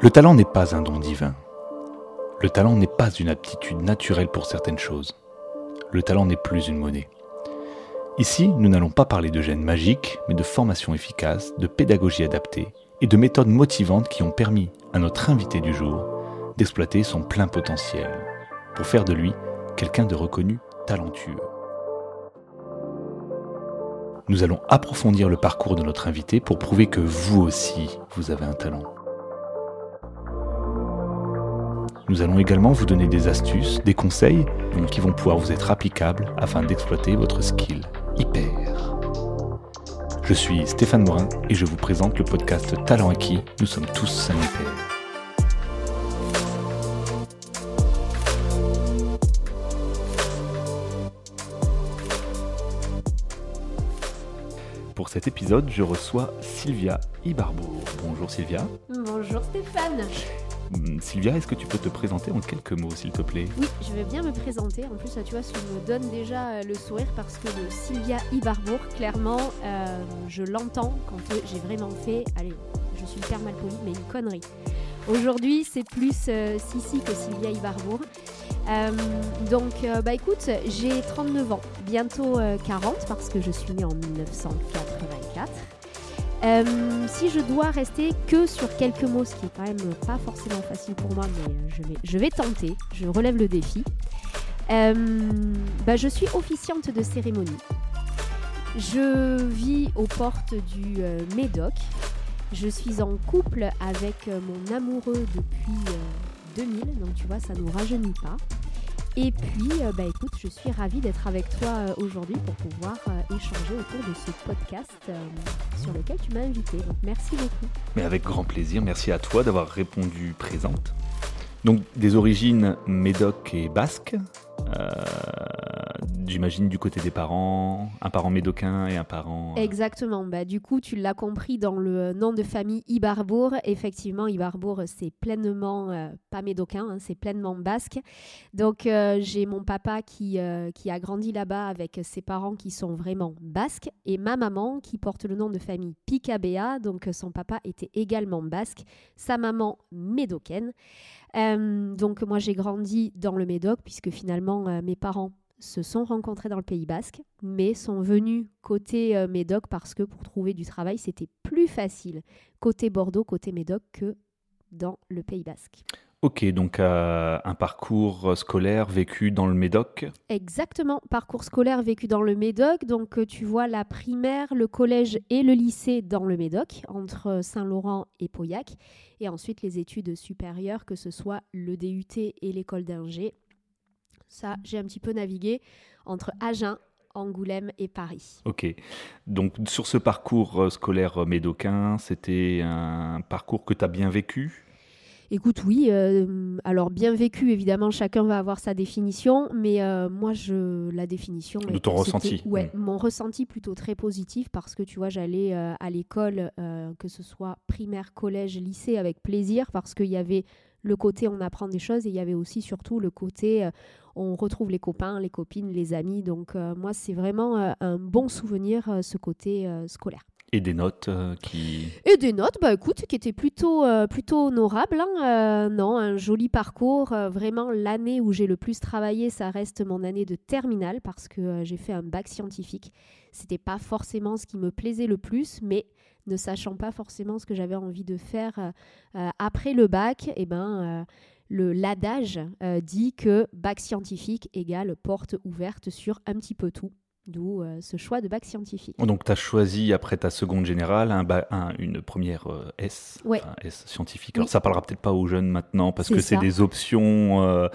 Le talent n'est pas un don divin. Le talent n'est pas une aptitude naturelle pour certaines choses. Le talent n'est plus une monnaie. Ici, nous n'allons pas parler de gènes magiques, mais de formation efficace, de pédagogie adaptée et de méthodes motivantes qui ont permis à notre invité du jour d'exploiter son plein potentiel pour faire de lui quelqu'un de reconnu talentueux. Nous allons approfondir le parcours de notre invité pour prouver que vous aussi, vous avez un talent. Nous allons également vous donner des astuces, des conseils qui vont pouvoir vous être applicables afin d'exploiter votre skill hyper. Je suis Stéphane Morin et je vous présente le podcast Talent acquis. Nous sommes tous un hyper. Pour cet épisode, je reçois Sylvia Ibarbour. Bonjour Sylvia. Bonjour Stéphane. Hum, Sylvia, est-ce que tu peux te présenter en quelques mots, s'il te plaît? Oui, je vais bien me présenter. En plus, tu vois, ça me donne déjà euh, le sourire parce que le Sylvia Ibarbour, clairement, euh, je l'entends quand euh, j'ai vraiment fait, allez, je suis hyper mal polie, mais une connerie. Aujourd'hui, c'est plus Sissi que Sylvia Ibarbour. donc, bah écoute, j'ai 39 ans, bientôt 40 parce que je suis née en 1984. Euh, si je dois rester que sur quelques mots, ce qui est quand même pas forcément facile pour moi, mais je vais, je vais tenter, je relève le défi. Euh, bah, je suis officiante de cérémonie. Je vis aux portes du euh, Médoc. Je suis en couple avec mon amoureux depuis 2000, donc tu vois, ça ne nous rajeunit pas. Et puis, euh, bah écoute, je suis ravie d'être avec toi euh, aujourd'hui pour pouvoir euh, échanger autour de ce podcast sur lequel tu m'as invité. Donc merci beaucoup. Mais avec grand plaisir, merci à toi d'avoir répondu présente. Donc des origines médoc et basques, euh, j'imagine du côté des parents, un parent médocain et un parent... Euh, Exactement, bah, du coup tu l'as compris dans le nom de famille Ibarbour, effectivement Ibarbour c'est pleinement, euh, pas médocain, hein, c'est pleinement basque. Donc j'ai mon papa qui, qui a grandi là-bas avec ses parents qui sont vraiment basques et ma maman qui porte le nom de famille Picabea, donc son papa était également basque, sa maman médocaine. Euh, donc moi j'ai grandi dans le Médoc puisque finalement euh, mes parents se sont rencontrés dans le Pays Basque, mais sont venus côté euh, Médoc parce que pour trouver du travail c'était plus facile côté Bordeaux, côté Médoc que dans le Pays Basque. Ok, donc euh, un parcours scolaire vécu dans le Médoc Exactement, parcours scolaire vécu dans le Médoc. Donc euh, tu vois la primaire, le collège et le lycée dans le Médoc, entre Saint-Laurent et Pauillac. Et ensuite les études supérieures, que ce soit le DUT et l'école d'ingé. Ça, j'ai un petit peu navigué entre Agen, Angoulême et Paris. Ok. Donc sur ce parcours euh, scolaire médocain, c'était un parcours que tu as bien vécu? Écoute, oui. Euh, alors, bien vécu, évidemment, chacun va avoir sa définition, mais euh, moi, je la définition. De ton ressenti. Ouais, mm. mon ressenti plutôt très positif parce que tu vois, j'allais euh, à l'école, que ce soit primaire, collège, lycée, avec plaisir parce qu'il y avait le côté on apprend des choses et il y avait aussi surtout le côté on retrouve les copains, les copines, les amis. Donc, moi, c'est vraiment un bon souvenir, ce côté scolaire. Et des notes euh, qui... Et des notes, bah écoute, qui étaient plutôt, euh, plutôt honorables. Hein. Euh, non, un joli parcours. vraiment, l'année où j'ai le plus travaillé, ça reste mon année de terminale parce que j'ai fait un bac scientifique. C'était pas forcément ce qui me plaisait le plus, mais ne sachant pas forcément ce que j'avais envie de faire après le bac, et eh ben le l'adage dit que bac scientifique égale porte ouverte sur un petit peu tout. D'où euh, ce choix de bac scientifique. Donc tu as choisi après ta seconde générale un, une première euh, S, S scientifique. Alors ça parlera peut-être pas aux jeunes maintenant parce que c'est des options, euh,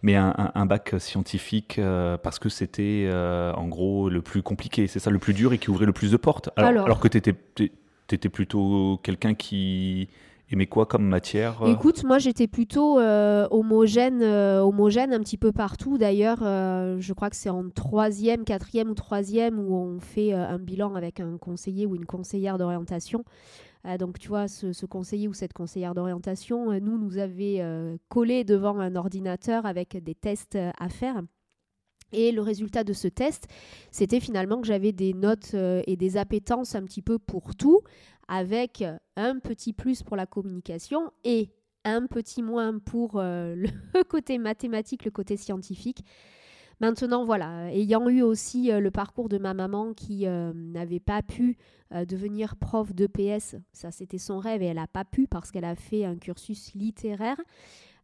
mais un, bac scientifique parce que c'était en gros le plus compliqué, c'est ça le plus dur et qui ouvrait le plus de portes. Alors, alors que tu étais, étais, plutôt quelqu'un qui mais quoi comme matière euh Écoute, moi j'étais plutôt euh, homogène, euh, homogène un petit peu partout. D'ailleurs, je crois que c'est en troisième, quatrième ou troisième où on fait un bilan avec un conseiller ou une conseillère d'orientation. donc tu vois, ce, ce, conseiller ou cette conseillère d'orientation, nous, nous avait collé devant un ordinateur avec des tests à faire. Et le résultat de ce test, c'était finalement que j'avais des notes et des appétences un petit peu pour tout, avec un petit plus pour la communication et un petit moins pour euh, le côté mathématique, le côté scientifique. Maintenant, voilà, ayant eu aussi euh, le parcours de ma maman qui euh, n'avait pas pu devenir prof d'EPS, ça c'était son rêve et elle n'a pas pu parce qu'elle a fait un cursus littéraire.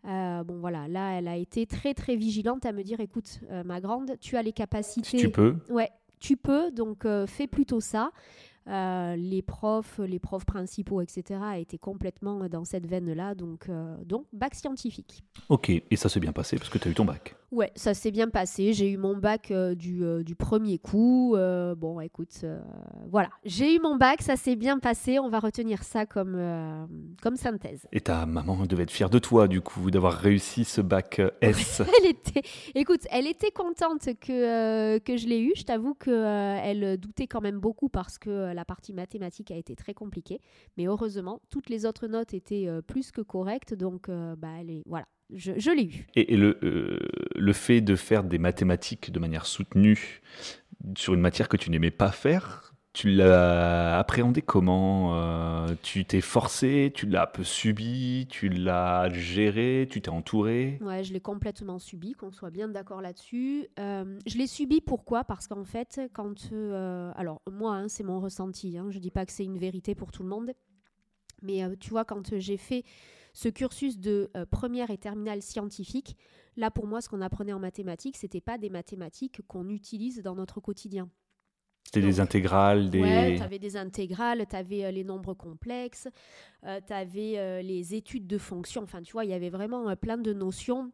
bon voilà, là elle a été très très vigilante à me dire écoute ma grande, tu as les capacités. tu peux. Ouais, tu peux, donc fais plutôt ça. Euh, les profs, les profs principaux, etc., étaient complètement dans cette veine-là. Donc, euh, donc, bac scientifique. Ok, et ça s'est bien passé parce que tu as eu ton bac Ouais, ça s'est bien passé. J'ai eu mon bac euh, du, du, premier coup. bon, écoute, voilà. J'ai eu mon bac, ça s'est bien passé. On va retenir ça comme, comme synthèse. Et ta maman devait être fière de toi, du coup, d'avoir réussi ce bac S. elle était, écoute, elle était contente que, que je l'ai eu. Je t'avoue qu'elle doutait quand même beaucoup parce que la partie mathématique a été très compliquée. Mais heureusement, toutes les autres notes étaient euh, plus que correctes. Donc, euh, bah, voilà, je, l'ai eu. Et, euh, le fait de faire des mathématiques de manière soutenue sur une matière que tu n'aimais pas faire, tu l'as appréhendé comment euh, Tu t'es forcé, tu l'as un peu subi, tu l'as géré, tu t'es entouré? Ouais, je l'ai complètement subi, qu'on soit bien d'accord là-dessus. Euh, je l'ai subi pourquoi? Parce qu'en fait, quand... Euh, alors, moi, hein, c'est mon ressenti, hein, je ne dis pas que c'est une vérité pour tout le monde, mais tu vois, quand j'ai fait ce cursus de première et terminale scientifique, là, pour moi, ce qu'on apprenait en mathématiques, c'était pas des mathématiques qu'on utilise dans notre quotidien. C'était des intégrales des... Ouais, tu avais des intégrales, tu avais euh, les nombres complexes, euh, tu avais euh, les études de fonctions. Enfin, tu vois, il y avait vraiment plein de notions.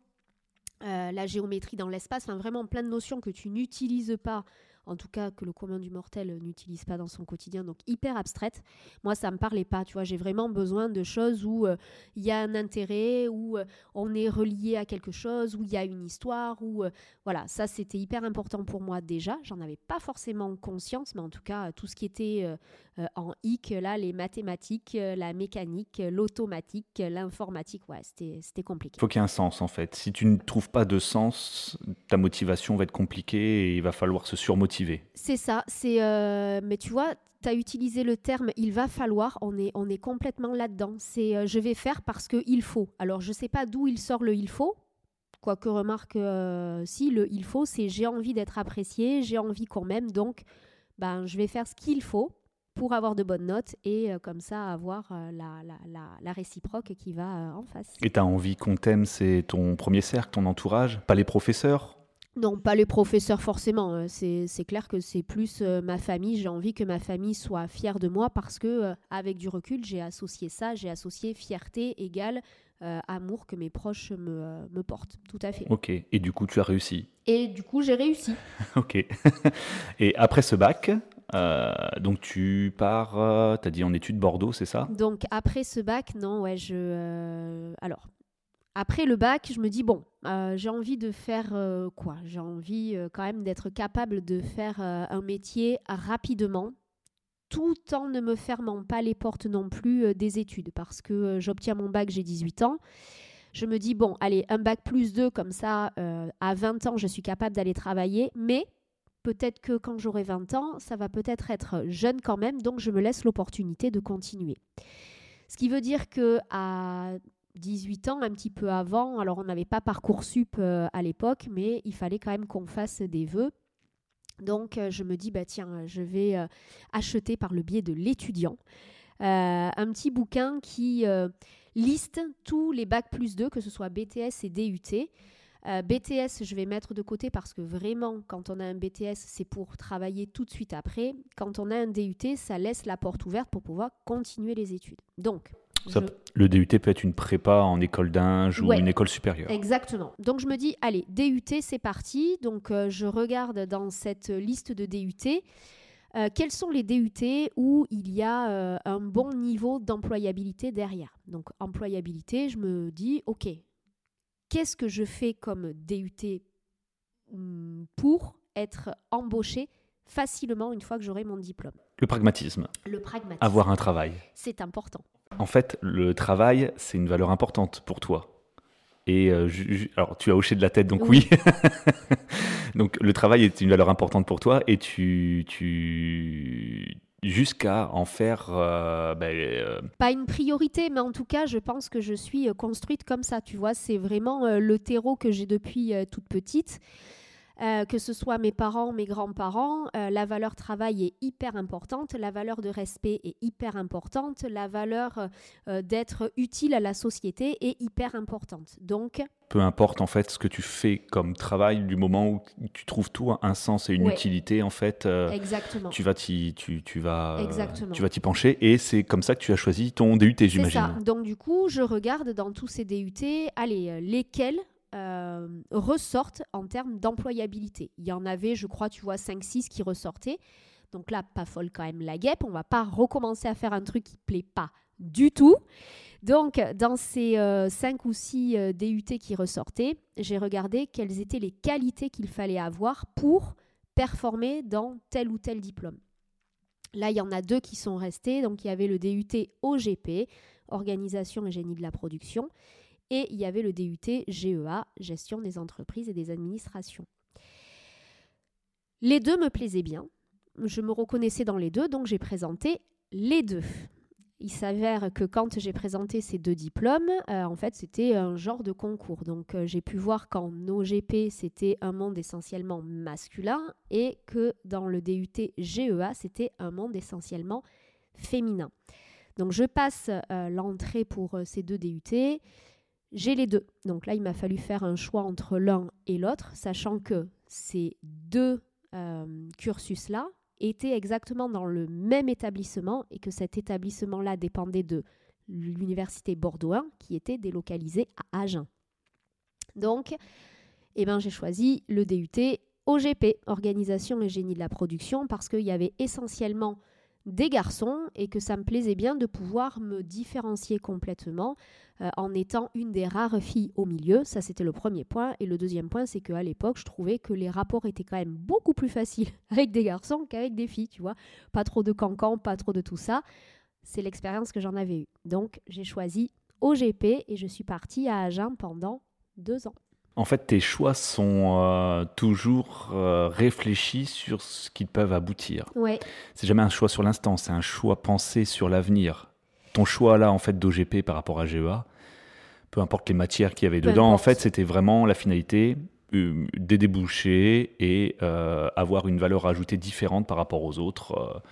la géométrie dans l'espace, enfin vraiment plein de notions que tu n'utilises pas en tout cas que le commun du mortel n'utilise pas dans son quotidien, donc hyper abstraite. Moi, ça me parlait pas, tu vois, j'ai vraiment besoin de choses où euh, il y a un intérêt, où euh, on est relié à quelque chose, où il y a une histoire, où euh, voilà, ça c'était hyper important pour moi déjà. J'en avais pas forcément conscience, mais en tout cas, tout ce qui était en hic, là, les mathématiques, la mécanique, l'automatique, l'informatique, ouais, c'était compliqué. Il faut qu'il y ait un sens en fait. Si tu ne trouves pas de sens, ta motivation va être compliquée et il va falloir se surmotiver c'est ça, c'est euh, mais tu vois, tu as utilisé le terme il va falloir, on est, on est complètement là-dedans. C'est euh, je vais faire parce que il faut. Alors je sais pas d'où il sort le il faut. Quoique remarque, euh, si le il faut, c'est j'ai envie d'être apprécié, j'ai envie qu'on m'aime, donc ben, je vais faire ce qu'il faut pour avoir de bonnes notes et comme ça avoir la, la, la, la, réciproque qui va en face. Et tu as envie qu'on t'aime, c'est ton premier cercle, ton entourage, pas les professeurs non, pas les professeurs forcément. Hein. C'est clair que c'est plus euh, ma famille. J'ai envie que ma famille soit fière de moi parce que, euh, avec du recul, j'ai associé ça, j'ai associé fierté égale euh, amour que mes proches me, me, portent. Tout à fait. Ok. Et du coup, tu as réussi. Et du coup, j'ai réussi. ok. Et après ce bac, donc tu pars, tu as dit en études Bordeaux, c'est ça? Donc après ce bac, non, ouais, je. alors, après le bac, je me dis, bon, euh, j'ai envie de faire euh, quoi? J'ai envie euh, quand même d'être capable de faire un métier rapidement, tout en ne me fermant pas les portes non plus des études, parce que j'obtiens mon bac, j'ai 18 ans. Je me dis, bon, allez, un bac plus 2, comme ça, à 20 ans, je suis capable d'aller travailler, mais peut-être que quand j'aurai 20 ans, ça va peut-être être jeune quand même, donc je me laisse l'opportunité de continuer. Ce qui veut dire que à 18 ans, un petit peu avant. Alors, on n'avait pas Parcoursup euh, à l'époque, mais il fallait quand même qu'on fasse des vœux. Donc, euh, je me dis, bah, tiens, je vais euh, acheter par le biais de l'étudiant un petit bouquin qui liste tous les bacs plus 2, que ce soit BTS et DUT. BTS, je vais mettre de côté parce que vraiment, quand on a un BTS, c'est pour travailler tout de suite après. Quand on a un DUT, ça laisse la porte ouverte pour pouvoir continuer les études. Donc, le DUT peut être une prépa en école d'inge ou une école supérieure. Exactement. Donc je me dis, allez, DUT, c'est parti. Donc euh, je regarde dans cette liste de DUT. Euh, quels sont les DUT où il y a euh, un bon niveau d'employabilité derrière Donc employabilité, je me dis, ok, qu'est-ce que je fais comme DUT hmm, pour être embauché facilement une fois que j'aurai mon diplôme? Le pragmatisme. Le pragmatisme. Avoir un travail. C'est important. En fait, le travail, c'est une valeur importante pour toi. Et euh, alors, tu as hoché de la tête, donc oui. donc, le travail est une valeur importante pour toi et tu, tu, jusqu'à en faire euh, ben, euh, Pas une priorité, mais en tout cas, je pense que je suis construite comme ça. Tu vois, c'est vraiment le terreau que j'ai depuis toute petite. Euh, que ce soit mes parents, mes grands-parents, euh, la valeur travail est hyper importante, la valeur de respect est hyper importante, la valeur euh, d'être utile à la société est hyper importante. Donc, peu importe en fait ce que tu fais comme travail, du moment où tu trouves tout un sens et une Ouais. utilité, en fait, euh, exactement. tu vas t'y tu, tu vas, Exactement. tu vas t'y pencher. Et c'est comme ça que tu as choisi ton DUT, C'est j'imagine. ça. Donc du coup, je regarde dans tous ces DUT, allez, lesquels euh, ressortent en termes d'employabilité. Il y en avait, je crois, tu vois, 5-6 qui ressortaient. Donc là, pas folle quand même la guêpe. On va pas recommencer à faire un truc qui plaît pas du tout. Donc, dans ces 5 ou 6 DUT qui ressortaient, j'ai regardé quelles étaient les qualités qu'il fallait avoir pour performer dans tel ou tel diplôme. Là, il y en a deux qui sont restés. Donc, il y avait le DUT OGP, Organisation et Génie de la Production, et il y avait le DUT GEA, Gestion des entreprises et des administrations. Les deux me plaisaient bien. Je me reconnaissais dans les deux, donc j'ai présenté les deux. Il s'avère que quand j'ai présenté ces deux diplômes, euh, en fait, c'était un genre de concours. Donc, euh, j'ai pu voir qu'en OGP, c'était un monde essentiellement masculin et que dans le DUT GEA, c'était un monde essentiellement féminin. Donc, je passe euh, l'entrée pour ces deux DUT. J'ai les deux. Donc là, il m'a fallu faire un choix entre l'un et l'autre, sachant que ces deux euh, cursus-là étaient exactement dans le même établissement et que cet établissement-là dépendait de l'université Bordeaux 1 qui était délocalisée à Agen. Donc, eh ben, j'ai choisi le DUT OGP, Organisation et Génie de la Production, parce qu'il y avait essentiellement des garçons et que ça me plaisait bien de pouvoir me différencier complètement euh, en étant une des rares filles au milieu. Ça, c'était le premier point. Et le deuxième point, c'est qu'à l'époque, je trouvais que les rapports étaient quand même beaucoup plus faciles avec des garçons qu'avec des filles, tu vois. Pas trop de cancans, pas trop de tout ça. C'est l'expérience que j'en avais eue. Donc, j'ai choisi OGP et je suis partie à Agen pendant deux ans. En fait, tes choix sont euh, toujours euh, réfléchis sur ce qu'ils peuvent aboutir. Ouais, C'est jamais un choix sur l'instant, c'est un choix pensé sur l'avenir. Ton choix là, en fait, d'OGP par rapport à GEA, peu importe les matières qu'il y avait Peu dedans, en fait, c'était vraiment la finalité euh, des débouchés et euh, avoir une valeur ajoutée différente par rapport aux autres.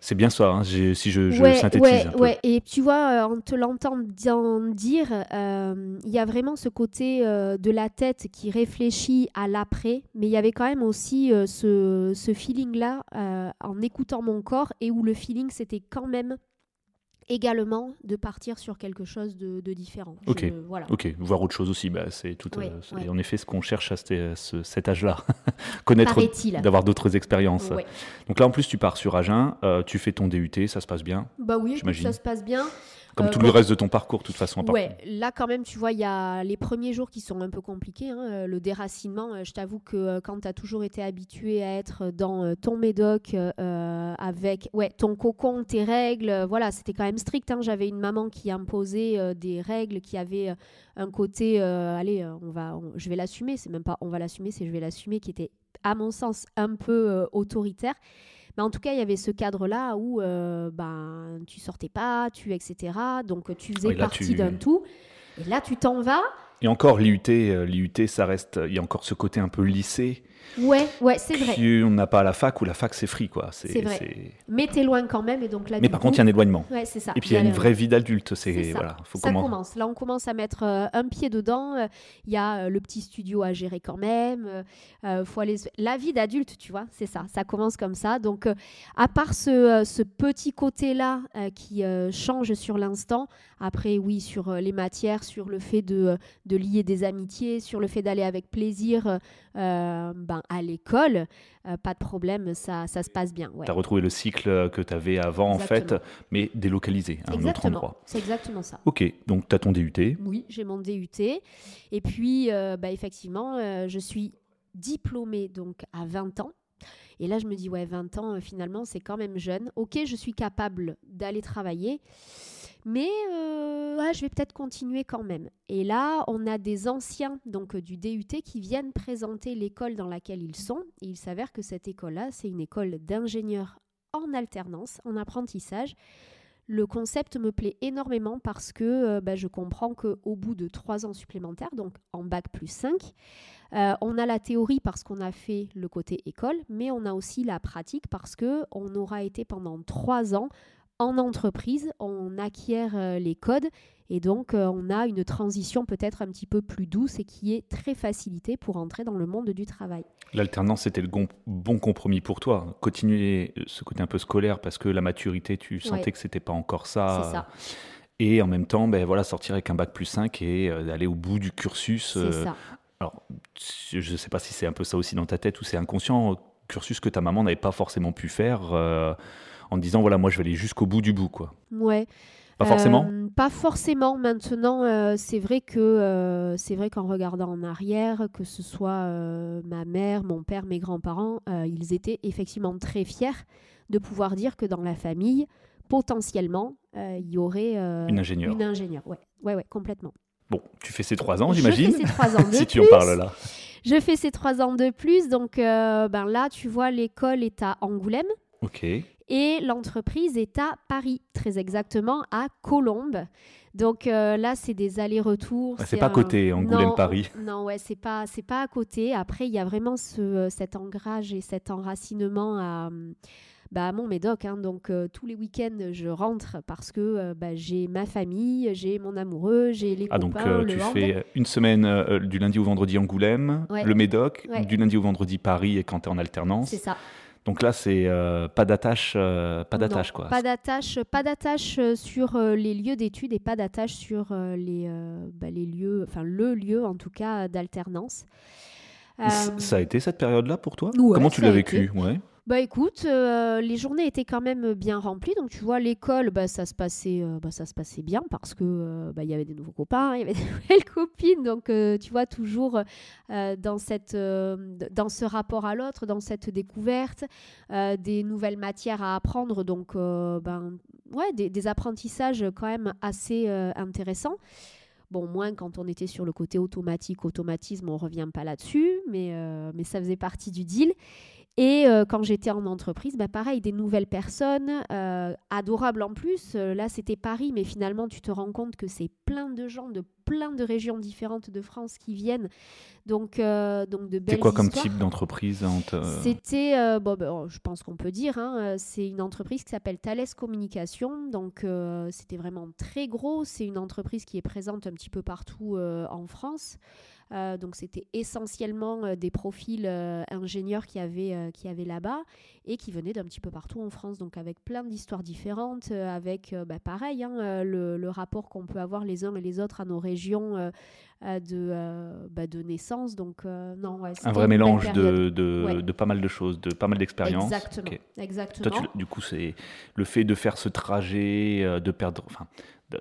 C'est bien ça, hein, si je, je ouais, synthétise ouais, un peu. ouais. Et tu vois, euh, en te l'entendant dire, euh, il y a vraiment ce côté euh, de la tête qui réfléchit à l'après, mais il y avait quand même aussi euh, ce, ce feeling-là en écoutant mon corps et où le feeling, c'était quand même également de partir sur quelque chose de, de différent. Je- Ok. voilà. Ok, voir autre chose aussi, bah, c'est tout. Ouais, euh, en effet ce qu'on cherche à cet, ce- cet âge-là, connaître, d'avoir d'autres expériences. Ouais. Donc là, en plus, tu pars sur Agen, euh, tu fais ton DUT, ça se passe bien, Bah oui, ça se passe bien. Comme Euh, tout bon. le reste de ton parcours, de toute façon. à Ouais, là quand même, tu vois, il y a les premiers jours qui sont un peu compliqués. hein, euh, le déracinement, euh, je t'avoue que quand tu as toujours été habitué à être dans ton médoc euh, avec ouais, ton cocon, tes règles, voilà, c'était quand même strict. hein. J'avais une maman qui imposait euh, des règles qui avaient euh, un côté, allez, on va, on- je vais l'assumer, c'est même pas on va l'assumer, c'est je vais l'assumer, qui était à mon sens un peu autoritaire. Mais en tout cas, il y avait ce cadre-là où euh, ben, tu sortais pas, tu, etc. Donc tu faisais Oui, là, partie tu- d'un tout. Et là, tu t'en vas. Et encore, l'IUT, euh, l'IUT, ça reste. Il y a encore ce côté un peu lycée Ouais, ouais, c'est vrai. qu'on n'a pas à la fac, où la fac, c'est free, quoi. C'est vrai. Mais t'es loin quand même. Et donc là, Mais par coup- contre, il y a un éloignement. Ouais, c'est ça. Et puis, il y a une vraie vie d'adulte. C'est voilà, faut ça comment- commence. Là, on commence à mettre euh, un pied dedans. Euh, Il y a euh, le petit studio à gérer quand même. Faut aller... La vie d'adulte, tu vois, c'est ça. Ça commence comme ça. Donc, à part ce, ce petit côté-là euh, qui change sur l'instant, après, oui, sur les matières, sur le fait de, de lier des amitiés, sur le fait d'aller avec plaisir ben, à l'école, euh, pas de problème, ça, ça se passe bien. Ouais. Tu as retrouvé le cycle que tu avais avant, en fait, mais délocalisé à un autre endroit. C'est exactement ça. Ok, donc tu as ton DUT. Oui, j'ai mon DUT. Et puis, euh, bah, effectivement, euh, je suis diplômée donc à 20 ans. Et là, je me dis, ouais, 20 ans, euh, finalement, c'est quand même jeune. Ok, je suis capable d'aller travailler, mais euh, je vais peut-être continuer quand même. Et là, on a des anciens donc euh, du DUT qui viennent présenter l'école dans laquelle ils sont. Il s'avère que cette école-là, c'est une école d'ingénieurs en alternance, en apprentissage. Le concept me plaît énormément parce que euh, bah, je comprends qu'au bout de trois ans supplémentaires, donc en bac plus 5, euh, on a la théorie parce qu'on a fait le côté école, mais on a aussi la pratique parce que on aura été pendant trois ans en entreprise, on acquiert euh, les codes et donc euh, on a une transition peut-être un petit peu plus douce et qui est très facilitée pour entrer dans le monde du travail. L'alternance, c'était le bon compromis pour toi. Continuer ce côté un peu scolaire parce que la maturité, tu sentais que c'était pas encore ça. C'est ça. Et en même temps, ben voilà, sortir avec un bac plus 5 et euh, aller au bout du cursus. C'est ça. Alors, je ne sais pas si c'est un peu ça aussi dans ta tête ou c'est inconscient, cursus que ta maman n'avait pas forcément pu faire en disant voilà, moi je vais aller jusqu'au bout du bout, quoi. Ouais. Pas forcément. Euh, pas forcément. Maintenant, euh, c'est vrai que euh, c'est vrai qu'en regardant en arrière, que ce soit ma mère, mon père, mes grands-parents, ils étaient effectivement très fiers de pouvoir dire que dans la famille, potentiellement, il y aurait une ingénieure. Une ingénieure, ouais, ouais, ouais, complètement. Bon, tu fais ces trois ans, j'imagine. Je fais ces trois ans de si plus. tu en parles là. Je fais ces trois ans de plus, donc ben là, tu vois, l'école est à Angoulême. Ok et l'entreprise est à Paris, très exactement à Colombes. Donc euh, là, c'est des allers-retours. Ah, c'est pas à côté, Angoulême-Paris. Non, ouais, c'est pas, c'est pas à côté. Après, il y a vraiment ce, euh, cet ancrage et cet enracinement à, bah, mon Médoc. Hein. Donc euh, tous les week-ends, je rentre parce que bah, j'ai ma famille, j'ai mon amoureux, j'ai les ah, copains. donc tu fais une semaine du lundi au vendredi Angoulême, le Médoc, du lundi au vendredi Paris et quand tu es en alternance. C'est ça. Donc là, c'est euh, pas d'attache, euh, pas d'attache quoi. Pas d'attache, pas d'attache euh, sur les lieux d'études et pas d'attache sur les, bah, les lieux, enfin le lieu en tout cas d'alternance. Ça a été cette période-là pour toi? Comment tu l'as vécu? ouais. Bah écoute, euh, les journées étaient quand même bien remplies. Donc tu vois, l'école, bah, ça, se passait, euh, bah, ça se passait bien parce que euh, bah, il y avait des nouveaux copains, il y avait des nouvelles copines. Donc tu vois, toujours dans, cette, dans ce rapport à l'autre, dans cette découverte, des nouvelles matières à apprendre. Donc ben, ouais, des, des, apprentissages quand même assez intéressants. Bon, moins quand on était sur le côté automatique, automatisme, on revient pas là-dessus, mais, mais ça faisait partie du deal. Et euh, quand j'étais en entreprise, bah pareil, des nouvelles personnes, euh, adorables en plus. Euh, là, c'était Paris, mais finalement, tu te rends compte que c'est plein de gens de plein de régions différentes de France qui viennent. Donc, donc de belles C'est quoi comme type d'entreprise C'était, bon, ben, je pense qu'on peut dire, hein, c'est une entreprise qui s'appelle Thales Communication. Donc, c'était vraiment très gros. C'est une entreprise qui est présente un petit peu partout en France. Euh, donc c'était essentiellement euh, des profils euh, ingénieurs qui avaient, qui avaient là-bas et qui venaient d'un petit peu partout en France, donc avec plein d'histoires différentes, avec bah, pareil, hein, le, rapport qu'on peut avoir les uns et les autres à nos régions de, bah, de naissance. Donc non, un vrai mélange de, de, de, pas mal de choses, de pas mal d'expériences. Exactement. Exactement. du coup, c'est le fait de faire ce trajet, de perdre, enfin,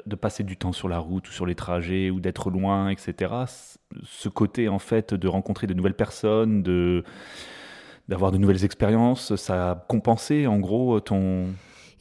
de, passer du temps sur la route ou sur les trajets ou d'être loin, etc. Ce côté en fait de rencontrer de nouvelles personnes, de d'avoir de nouvelles expériences, ça a compensé en gros ton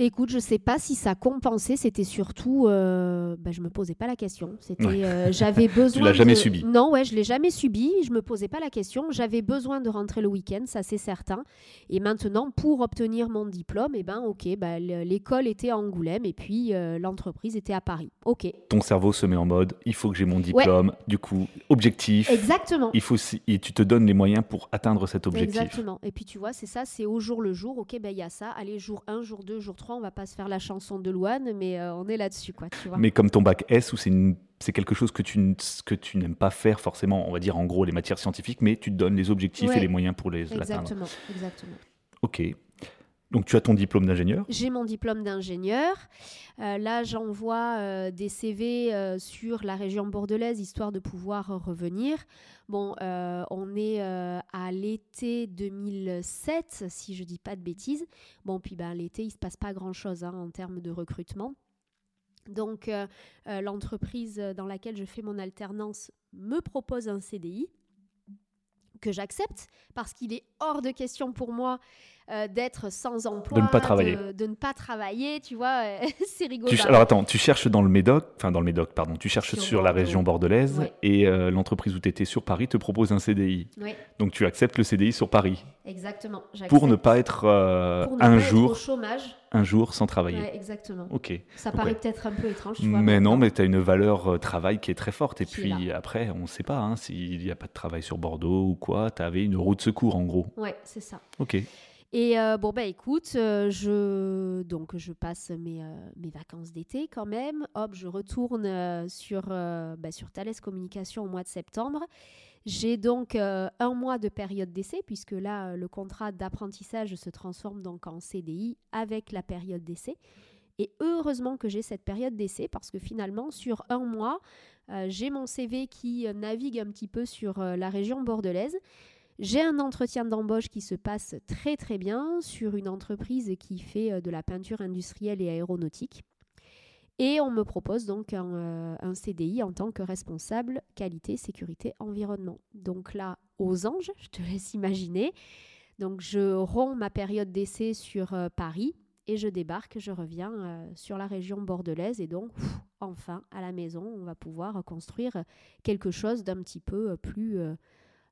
Écoute, je sais pas si ça compensait. C'était surtout, euh, bah, je me posais pas la question. C'était, euh, j'avais besoin. tu l'as jamais subi Non, ouais, je l'ai jamais subi. Je me posais pas la question. J'avais besoin de rentrer le week-end, ça c'est certain. Et maintenant, pour obtenir mon diplôme, eh ben, ok, bah, l'école était à Angoulême et puis euh, l'entreprise était à Paris. Ok. Ton cerveau se met en mode, il faut que j'ai mon diplôme. Du coup, objectif. Exactement. Il faut et tu te donnes les moyens pour atteindre cet objectif. Exactement. Et puis tu vois, c'est ça, c'est au jour le jour. Ok, ben il y a ça. Allez, jour 1, jour 2, jour 3 on va pas se faire la chanson de Louane, mais euh, on est là-dessus, quoi, tu vois. Mais comme ton bac S, où c'est c'est quelque chose que tu, que tu n'aimes pas faire forcément, on va dire en gros les matières scientifiques, mais tu te donnes les objectifs et les moyens pour les atteindre. Exactement, exactement. Ok. Donc tu as ton diplôme d'ingénieur J'ai mon diplôme d'ingénieur. Euh, là, j'envoie euh, des CV euh, sur la région bordelaise, histoire de pouvoir revenir. Bon, on est à l'été 2007, si je dis pas de bêtises. Bon, puis ben, l'été, il se passe pas grand-chose hein, en termes de recrutement. Donc, l'entreprise dans laquelle je fais mon alternance me propose un CDI que j'accepte parce qu'il est hors de question pour moi euh, d'être sans emploi, De ne pas travailler. de, de ne pas travailler, tu vois, euh, c'est rigolo. Tu alors attends, tu cherches dans le Médoc, enfin dans le Médoc, pardon, tu cherches sur, Sur la région bordelaise Ouais. et euh, l'entreprise où tu étais sur Paris te propose un CDI. Oui, Donc tu acceptes le CDI sur Paris exactement. pour ne pas être euh, Pour ne un pas être jour, au chômage. un jour sans travailler. Ouais, exactement. Ok. Ça Donc, paraît ouais. peut-être un peu étrange, tu vois. Mais non, mais tu as une valeur travail qui est très forte. Et puis après, on ne sait pas hein, s'il n'y a pas de travail sur Bordeaux ou quoi. Tu avais une roue de secours en gros. Ouais, c'est ça. Ok. Et euh, bon, bah écoute, euh, je, donc, je passe mes, euh, mes vacances d'été quand même. Hop, je retourne sur, bah, Thales Communication au mois de septembre. J'ai donc un mois de période d'essai, puisque là, le contrat d'apprentissage se transforme donc en CDI avec la période d'essai. Et heureusement que j'ai cette période d'essai, parce que finalement, sur un mois, j'ai mon CV qui navigue un petit peu sur la région bordelaise. J'ai un entretien d'embauche qui se passe très très bien sur une entreprise qui fait euh, de la peinture industrielle et aéronautique. Et on me propose donc un, euh, CDI en tant que responsable qualité, sécurité, environnement. Donc là, aux anges, je te laisse imaginer. Donc je romps ma période d'essai sur euh, Paris et je débarque, je reviens sur la région bordelaise et donc enfin à la maison, on va pouvoir construire quelque chose d'un petit peu plus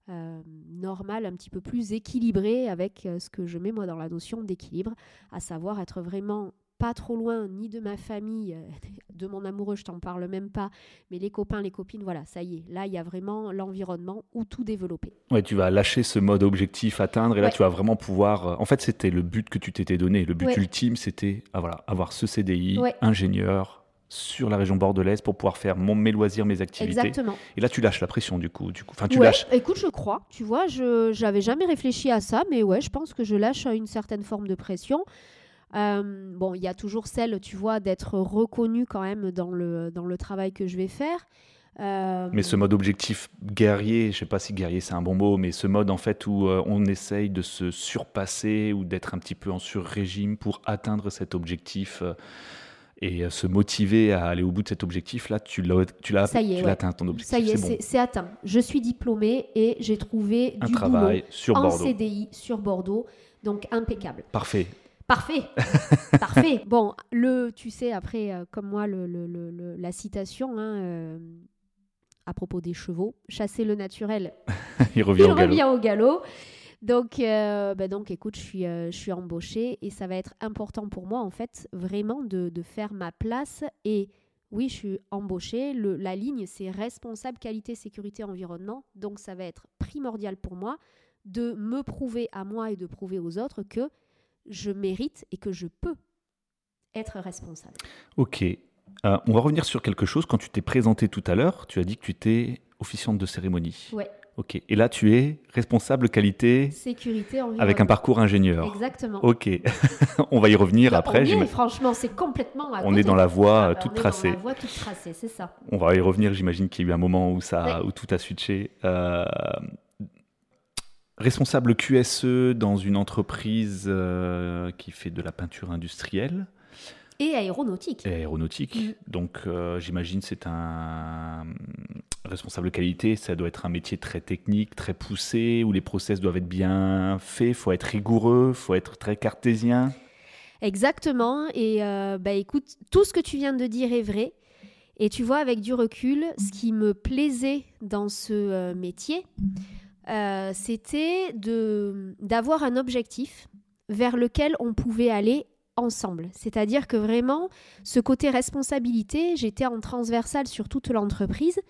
euh, euh, normal, un petit peu plus équilibré avec euh, ce que je mets moi dans la notion d'équilibre, à savoir être vraiment pas trop loin ni de ma famille, de mon amoureux, je t'en parle même pas, mais les copains, les copines, voilà, ça y est, là il y a vraiment l'environnement où tout développer. Ouais, tu vas lâcher ce mode objectif atteindre et là Ouais. tu vas vraiment pouvoir. euh, En fait, c'était le but que tu t'étais donné. Le but Ouais. ultime, c'était ah, voilà, avoir ce CDI, Ouais. ingénieur sur la région bordelaise pour pouvoir faire mon, mes loisirs, mes activités. Exactement. Et là, tu lâches la pression du coup. Du coup. Enfin, tu Ouais, lâches. écoute, je crois, tu vois, je j'avais jamais réfléchi à ça, mais ouais, je pense que je lâche une certaine forme de pression. Euh, bon, il y a toujours celle, tu vois, d'être reconnu quand même dans le, dans le travail que je vais faire. Euh, Mais ce mode objectif guerrier, je sais pas si guerrier c'est un bon mot, mais ce mode en fait où euh, on essaye de se surpasser ou d'être un petit peu en sur-régime pour atteindre cet objectif et euh, se motiver à aller au bout de cet objectif, là tu l'as tu l'as tu ouais. l'as atteint ton objectif. ça y est, c'est bon. atteint. Je suis diplômée et j'ai trouvé un du travail sur boulot en Bordeaux. CDI sur Bordeaux, donc impeccable. Parfait. Parfait, parfait. Bon, le, tu sais, après, euh, comme moi, le, le- le- la citation hein, euh, à propos des chevaux, chasser le naturel, Il revient il au galop. revient au galop. Donc, euh, bah donc, écoute, je suis, euh, je suis embauchée et ça va être important pour moi, en fait, vraiment de, de faire ma place. Et oui, je suis embauchée. Le, la ligne, c'est responsable qualité, sécurité, environnement. Donc, ça va être primordial pour moi de me prouver à moi et de prouver aux autres que je mérite et que je peux être responsable. Ok. Euh, on va revenir sur quelque chose. Quand tu t'es présenté tout à l'heure, tu as dit que tu étais officiante de cérémonie. Ouais. Ok. Et là, tu es responsable qualité Sécurité, environnement. avec un parcours ingénieur. Exactement. Ok. on va y revenir après. on est, franchement, c'est complètement. à On côté. est dans la voie Ah euh, bah, toute on est tracée. Dans la voie toute tracée, c'est ça. On va y revenir. J'imagine qu'il y a eu un moment où, ça, Ouais. où tout a switché. Euh, responsable QSE dans une entreprise euh, qui fait de la peinture industrielle. Et aéronautique. et aéronautique. Mm. Donc, euh, j'imagine c'est un responsable qualité. Ça doit être un métier très technique, très poussé, où les process doivent être bien faits. faut être rigoureux, faut être très cartésien. Exactement. Et euh, bah écoute, tout ce que tu viens de dire est vrai. Et tu vois, avec du recul, ce qui me plaisait dans ce euh, métier, euh, c'était d'avoir un objectif vers lequel on pouvait aller ensemble. C'est-à-dire que vraiment, ce côté responsabilité, j'étais en transversal sur toute l'entreprise.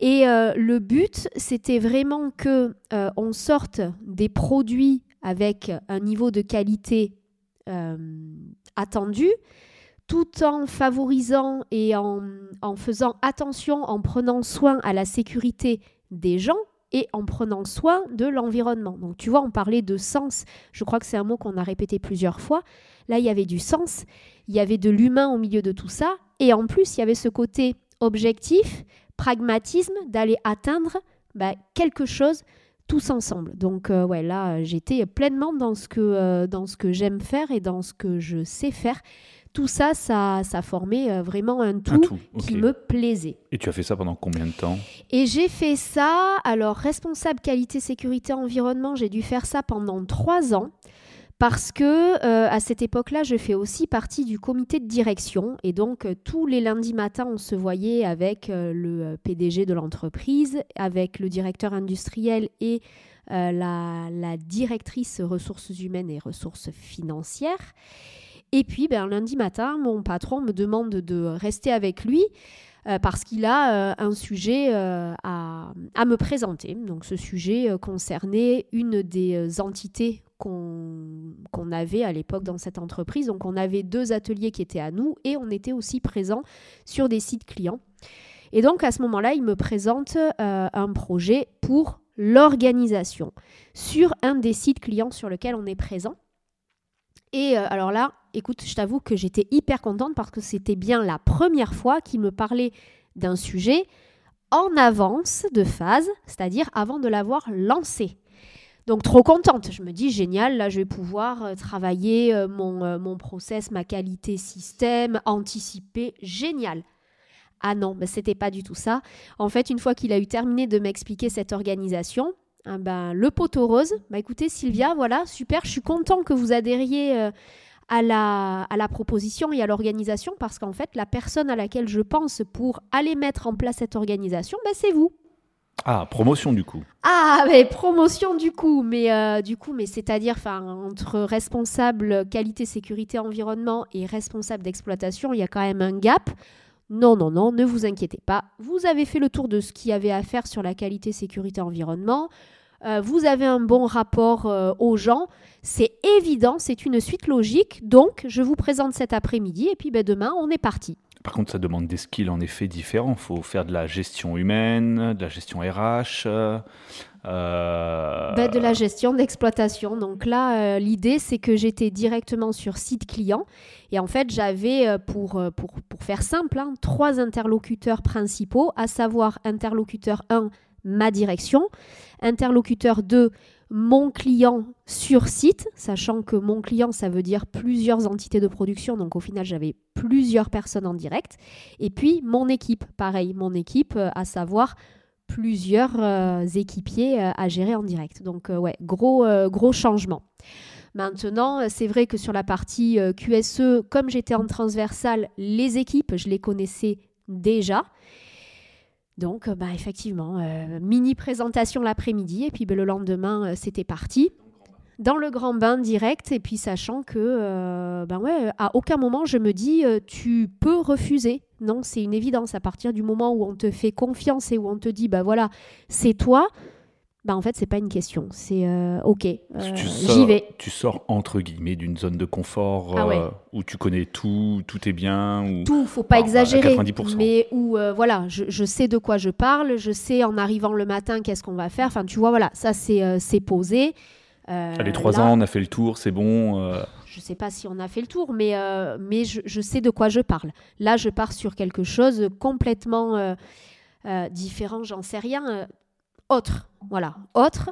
Et euh, le but, c'était vraiment que euh, on sorte des produits avec un niveau de qualité euh, attendu, tout en favorisant et en, en faisant attention, en prenant soin à la sécurité des gens et en prenant soin de l'environnement. Donc tu vois, on parlait de sens, je crois que c'est un mot qu'on a répété plusieurs fois. Là, il y avait du sens, il y avait de l'humain au milieu de tout ça, et en plus, il y avait ce côté objectif, pragmatisme, d'aller atteindre bah, quelque chose tous ensemble. Donc euh, ouais, là, euh, j'étais pleinement dans ce que, euh, dans ce que j'aime faire et dans ce que je sais faire. Tout ça, ça, ça formait euh, vraiment un tout, Un tout. qui me plaisait. Et tu as fait ça pendant combien de temps? Et j'ai fait ça, alors responsable qualité, sécurité, environnement, j'ai dû faire ça pendant trois ans parce que euh, à cette époque-là, je fais aussi partie du comité de direction et donc euh, tous les lundis matins, on se voyait avec euh, le PDG de l'entreprise, avec le directeur industriel et la, la, directrice ressources humaines et ressources financières. Et puis, ben, lundi matin, mon patron me demande de rester avec lui euh, parce qu'il a euh, un sujet euh, à, me présenter. Donc ce sujet concernait une des entités qu'on avait à l'époque dans cette entreprise. Donc on avait deux ateliers qui étaient à nous et on était aussi présents sur des sites clients. Et donc à ce moment-là, il me présente un projet pour l'organisation sur un des sites clients sur lequel on est présent. Et alors là, écoute, je t'avoue que j'étais hyper contente parce que c'était bien la première fois qu'il me parlait d'un sujet en avance de phase, c'est-à-dire avant de l'avoir lancé. Donc trop contente, je me dis génial, là je vais pouvoir euh, travailler euh, mon, euh, mon, process, ma qualité système, anticiper, génial. Ah non, mais c'était pas du tout ça. En fait, une fois qu'il a eu terminé de m'expliquer cette organisation, ah ben, le poteau rose, bah écoutez Sylvia, voilà, super, je suis content que vous adhériez à la, à la proposition et à l'organisation parce qu'en fait, la personne à laquelle je pense pour aller mettre en place cette organisation, ben, c'est vous. Ah, promotion du coup. Ah, mais promotion du coup, mais euh, du coup, mais c'est-à-dire, entre responsable qualité, sécurité, environnement et responsable d'exploitation, il y a quand même un gap. Non, non, non, ne vous inquiétez pas. Vous avez fait le tour de ce qu'il y avait à faire sur la qualité, sécurité, environnement. Euh, vous avez un bon rapport euh, aux gens. C'est évident, c'est une suite logique. Donc, je vous présente cet après-midi et puis ben, demain, on est parti. Par contre, ça demande des skills en effet différents. Il faut faire de la gestion humaine, de la gestion RH. Euh, ben, de la gestion d'exploitation. Donc là, l'idée, c'est que j'étais directement sur site client. Et en fait, j'avais, pour, pour, pour, faire simple, hein, trois interlocuteurs principaux, à savoir interlocuteur 1, ma direction. Interlocuteur 2, mon client sur site, sachant que mon client, ça veut dire plusieurs entités de production, donc au final, j'avais plusieurs personnes en direct. Et puis, mon équipe, pareil, mon équipe, euh, à savoir plusieurs euh, équipiers euh, à gérer en direct. Donc, ouais, gros, gros changement. Maintenant, c'est vrai que sur la partie QSE, comme j'étais en transversal, les équipes, je les connaissais déjà. Donc, euh, bah, effectivement, euh, mini présentation l'après-midi, et puis bah, le lendemain, euh, c'était parti. Dans le grand bain direct, et puis sachant que, ben ouais, à aucun moment je me dis, tu peux refuser. Non, c'est une évidence. À partir du moment où on te fait confiance et où on te dit, bah voilà, c'est toi, bah en fait c'est pas une question, c'est euh, ok, euh, j'y vais. Tu sors entre guillemets d'une zone de confort ah euh, où tu connais tout, tout est bien. Ou... Tout, faut pas exagérer, mais où voilà, je, je, sais de quoi je parle, je sais en arrivant le matin qu'est-ce qu'on va faire. Enfin tu vois voilà, ça c'est c'est posé. Allez trois ans, on a fait le tour, c'est bon. Je sais pas si on a fait le tour, mais mais je, je, sais de quoi je parle. Là je pars sur quelque chose complètement différent, j'en sais rien autre. Voilà, autre.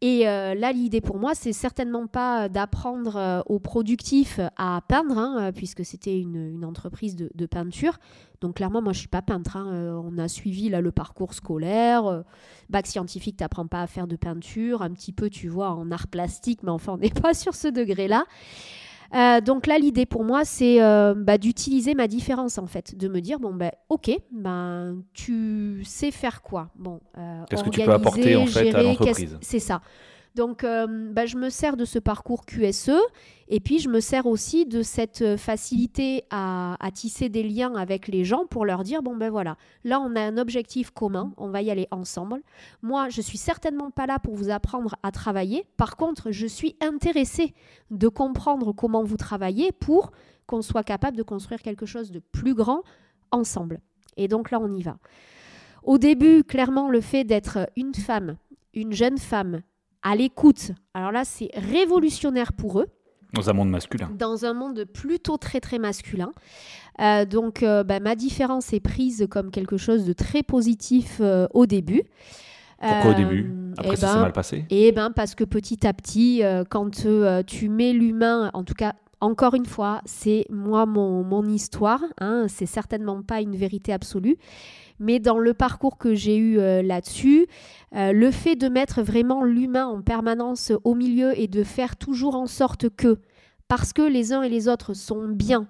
Et euh, là, l'idée pour moi, c'est certainement pas d'apprendre euh, aux productifs à peindre, hein, puisque c'était une, entreprise de, peinture. Donc clairement, moi, je suis pas peintre. Hein. Euh, on a suivi là le parcours scolaire, bac scientifique, t'apprends pas à faire de peinture, un petit peu, tu vois, en art plastique, mais enfin, on n'est pas sur ce degré-là. Euh, donc là, l'idée pour moi, c'est euh, bah, d'utiliser ma différence en fait, de me dire bon ben ok, ben tu sais faire quoi? Bon, euh, qu'est-ce que tu peux apporter en fait à l'entreprise? C'est ça. Donc, euh, bah, je me sers de ce parcours QSE et puis je me sers aussi de cette euh, facilité à, tisser des liens avec les gens pour leur dire bon ben voilà, là on a un objectif commun, on va y aller ensemble. Moi, je suis certainement pas là pour vous apprendre à travailler. Par contre, je suis intéressée de comprendre comment vous travaillez pour qu'on soit capable de construire quelque chose de plus grand ensemble. Et donc là, on y va. Au début, clairement, le fait d'être une femme, une jeune femme, à l'écoute. Alors là, c'est révolutionnaire pour eux. Dans un monde masculin. Dans un monde plutôt très très masculin. Euh, donc euh, bah, ma différence est prise comme quelque chose de très positif euh, au début. Pourquoi au début Après, ça s'est ben, mal passé Eh ben parce que petit à petit, quand tu mets l'humain, en tout cas, encore une fois, c'est moi mon, mon histoire. Hein, c'est certainement pas une vérité absolue. Mais dans le parcours que j'ai eu euh, là-dessus, euh, le fait de mettre vraiment l'humain en permanence au milieu et de faire toujours en sorte que, parce que les uns et les autres sont bien,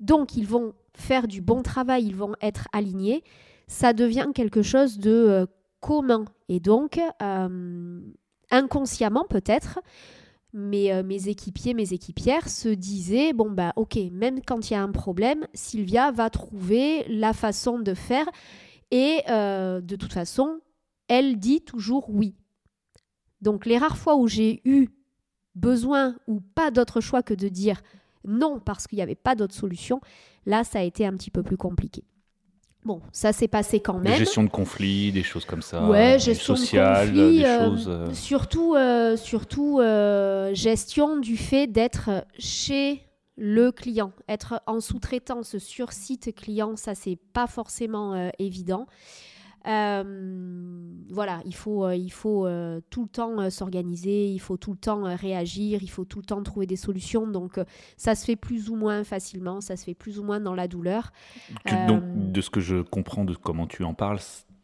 donc ils vont faire du bon travail, ils vont être alignés, ça devient quelque chose de euh, commun. Et donc, inconsciemment peut-être, mes, mes, équipiers, mes équipières se disaient bon bah ok, même quand il y a un problème, Sylvia va trouver la façon de faire et euh, de toute façon, elle dit toujours oui. Donc les rares fois où j'ai eu besoin ou pas d'autre choix que de dire non parce qu'il n'y avait pas d'autre solution, là ça a été un petit peu plus compliqué. Bon, ça s'est passé quand même. gestion de conflits, des choses comme ça. Ouais, gestion sociale, de conflits, des euh, choses. euh, Surtout, euh, surtout euh, gestion du fait d'être chez le client, être en sous-traitance sur site client, ça c'est pas forcément évident. Euh, voilà, il faut, euh, il faut euh, tout le temps s'organiser, il faut tout le temps réagir, il faut tout le temps trouver des solutions. Donc ça se fait plus ou moins facilement, ça se fait plus ou moins dans la douleur. tu- Donc, de ce que je comprends de comment tu en parles,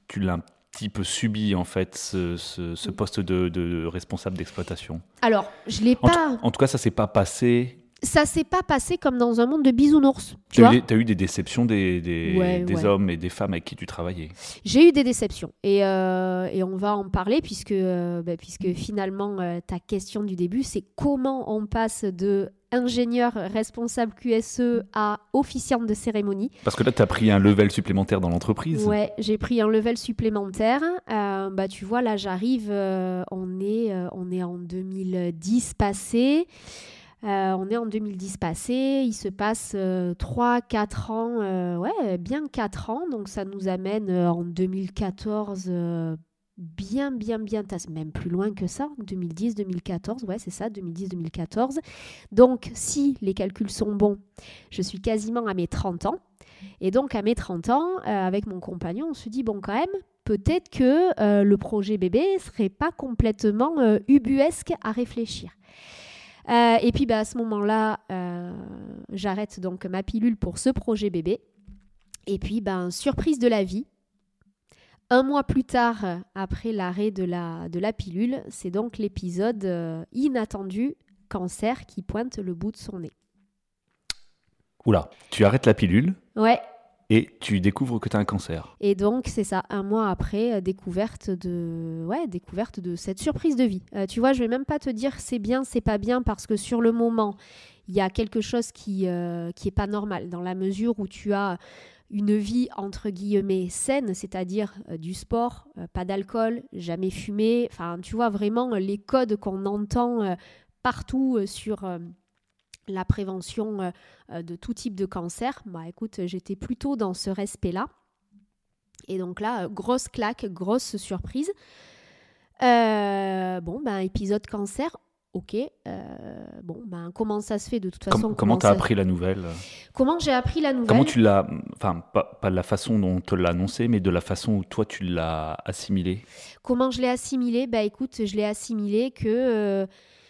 tu l'as un petit peu subi, en fait, ce, ce- ce poste de, de responsable d'exploitation? Alors, je l'ai En, pas. en tout cas, ça s'est pas passé. Ça s'est pas passé comme dans un monde de bisounours. Tu Tu vois as, eu des- eu des déceptions des, des, Ouais, des ouais. hommes et des femmes avec qui tu travaillais. J'ai eu des déceptions et, euh, et on va en parler puisque, euh, bah, puisque finalement euh, ta question du début c'est comment on passe de ingénieur responsable QSE à officiante de cérémonie. Parce que là, tu as pris un level supplémentaire dans l'entreprise. Ouais, j'ai pris un level supplémentaire. Euh, bah tu vois là j'arrive, euh, on est euh, on est en 2010 passé. Euh, on est en 2010 passé, il se passe 3-4 ans, euh, ouais, bien 4 ans, donc ça nous amène euh, en 2014, euh, bien, bien, bien, même plus loin que ça, 2010-2014, ouais, c'est ça, 2010-2014. Donc, si les calculs sont bons, je suis quasiment à mes 30 ans. Et donc, à mes 30 ans, euh, avec mon compagnon, on se dit, bon, quand même, peut-être que euh, le projet bébé serait pas complètement euh, ubuesque à réfléchir. Euh, et puis bah, à ce moment-là, euh, j'arrête donc ma pilule pour ce projet bébé. Et puis, ben, surprise de la vie. Un mois plus tard, après l'arrêt de la, de la pilule, c'est donc l'épisode euh, inattendu cancer qui pointe le bout de son nez. Oula, tu arrêtes la pilule? Ouais, et tu découvres que tu as un cancer. Et donc, c'est ça, un mois après, euh, découverte de, ouais, découverte de cette surprise de vie. Euh, tu vois, je vais même pas te dire c'est bien, c'est pas bien, parce que sur le moment, il y a quelque chose qui, euh, qui est pas normal, dans la mesure où tu as une vie entre guillemets saine, c'est-à-dire euh, du sport, euh, pas d'alcool, jamais fumé, enfin, tu vois vraiment euh, les codes qu'on entend euh, partout euh, sur euh, la prévention euh, euh, de tout type de cancer. Bah écoute, j'étais plutôt dans ce respect-là. Et donc là, euh, grosse claque, grosse surprise. Euh, bon, ben, épisode cancer, ok. Euh, bon, ben, comment ça se fait de toute Com- façon? comment tu as ça- appris la nouvelle? Comment j'ai appris la nouvelle? Comment tu l'as. Enfin, pas, pas de la façon dont on te l'a annoncé, mais de la façon où toi tu l'as assimilé? Comment je l'ai assimilé? Bah écoute, je l'ai assimilé que euh,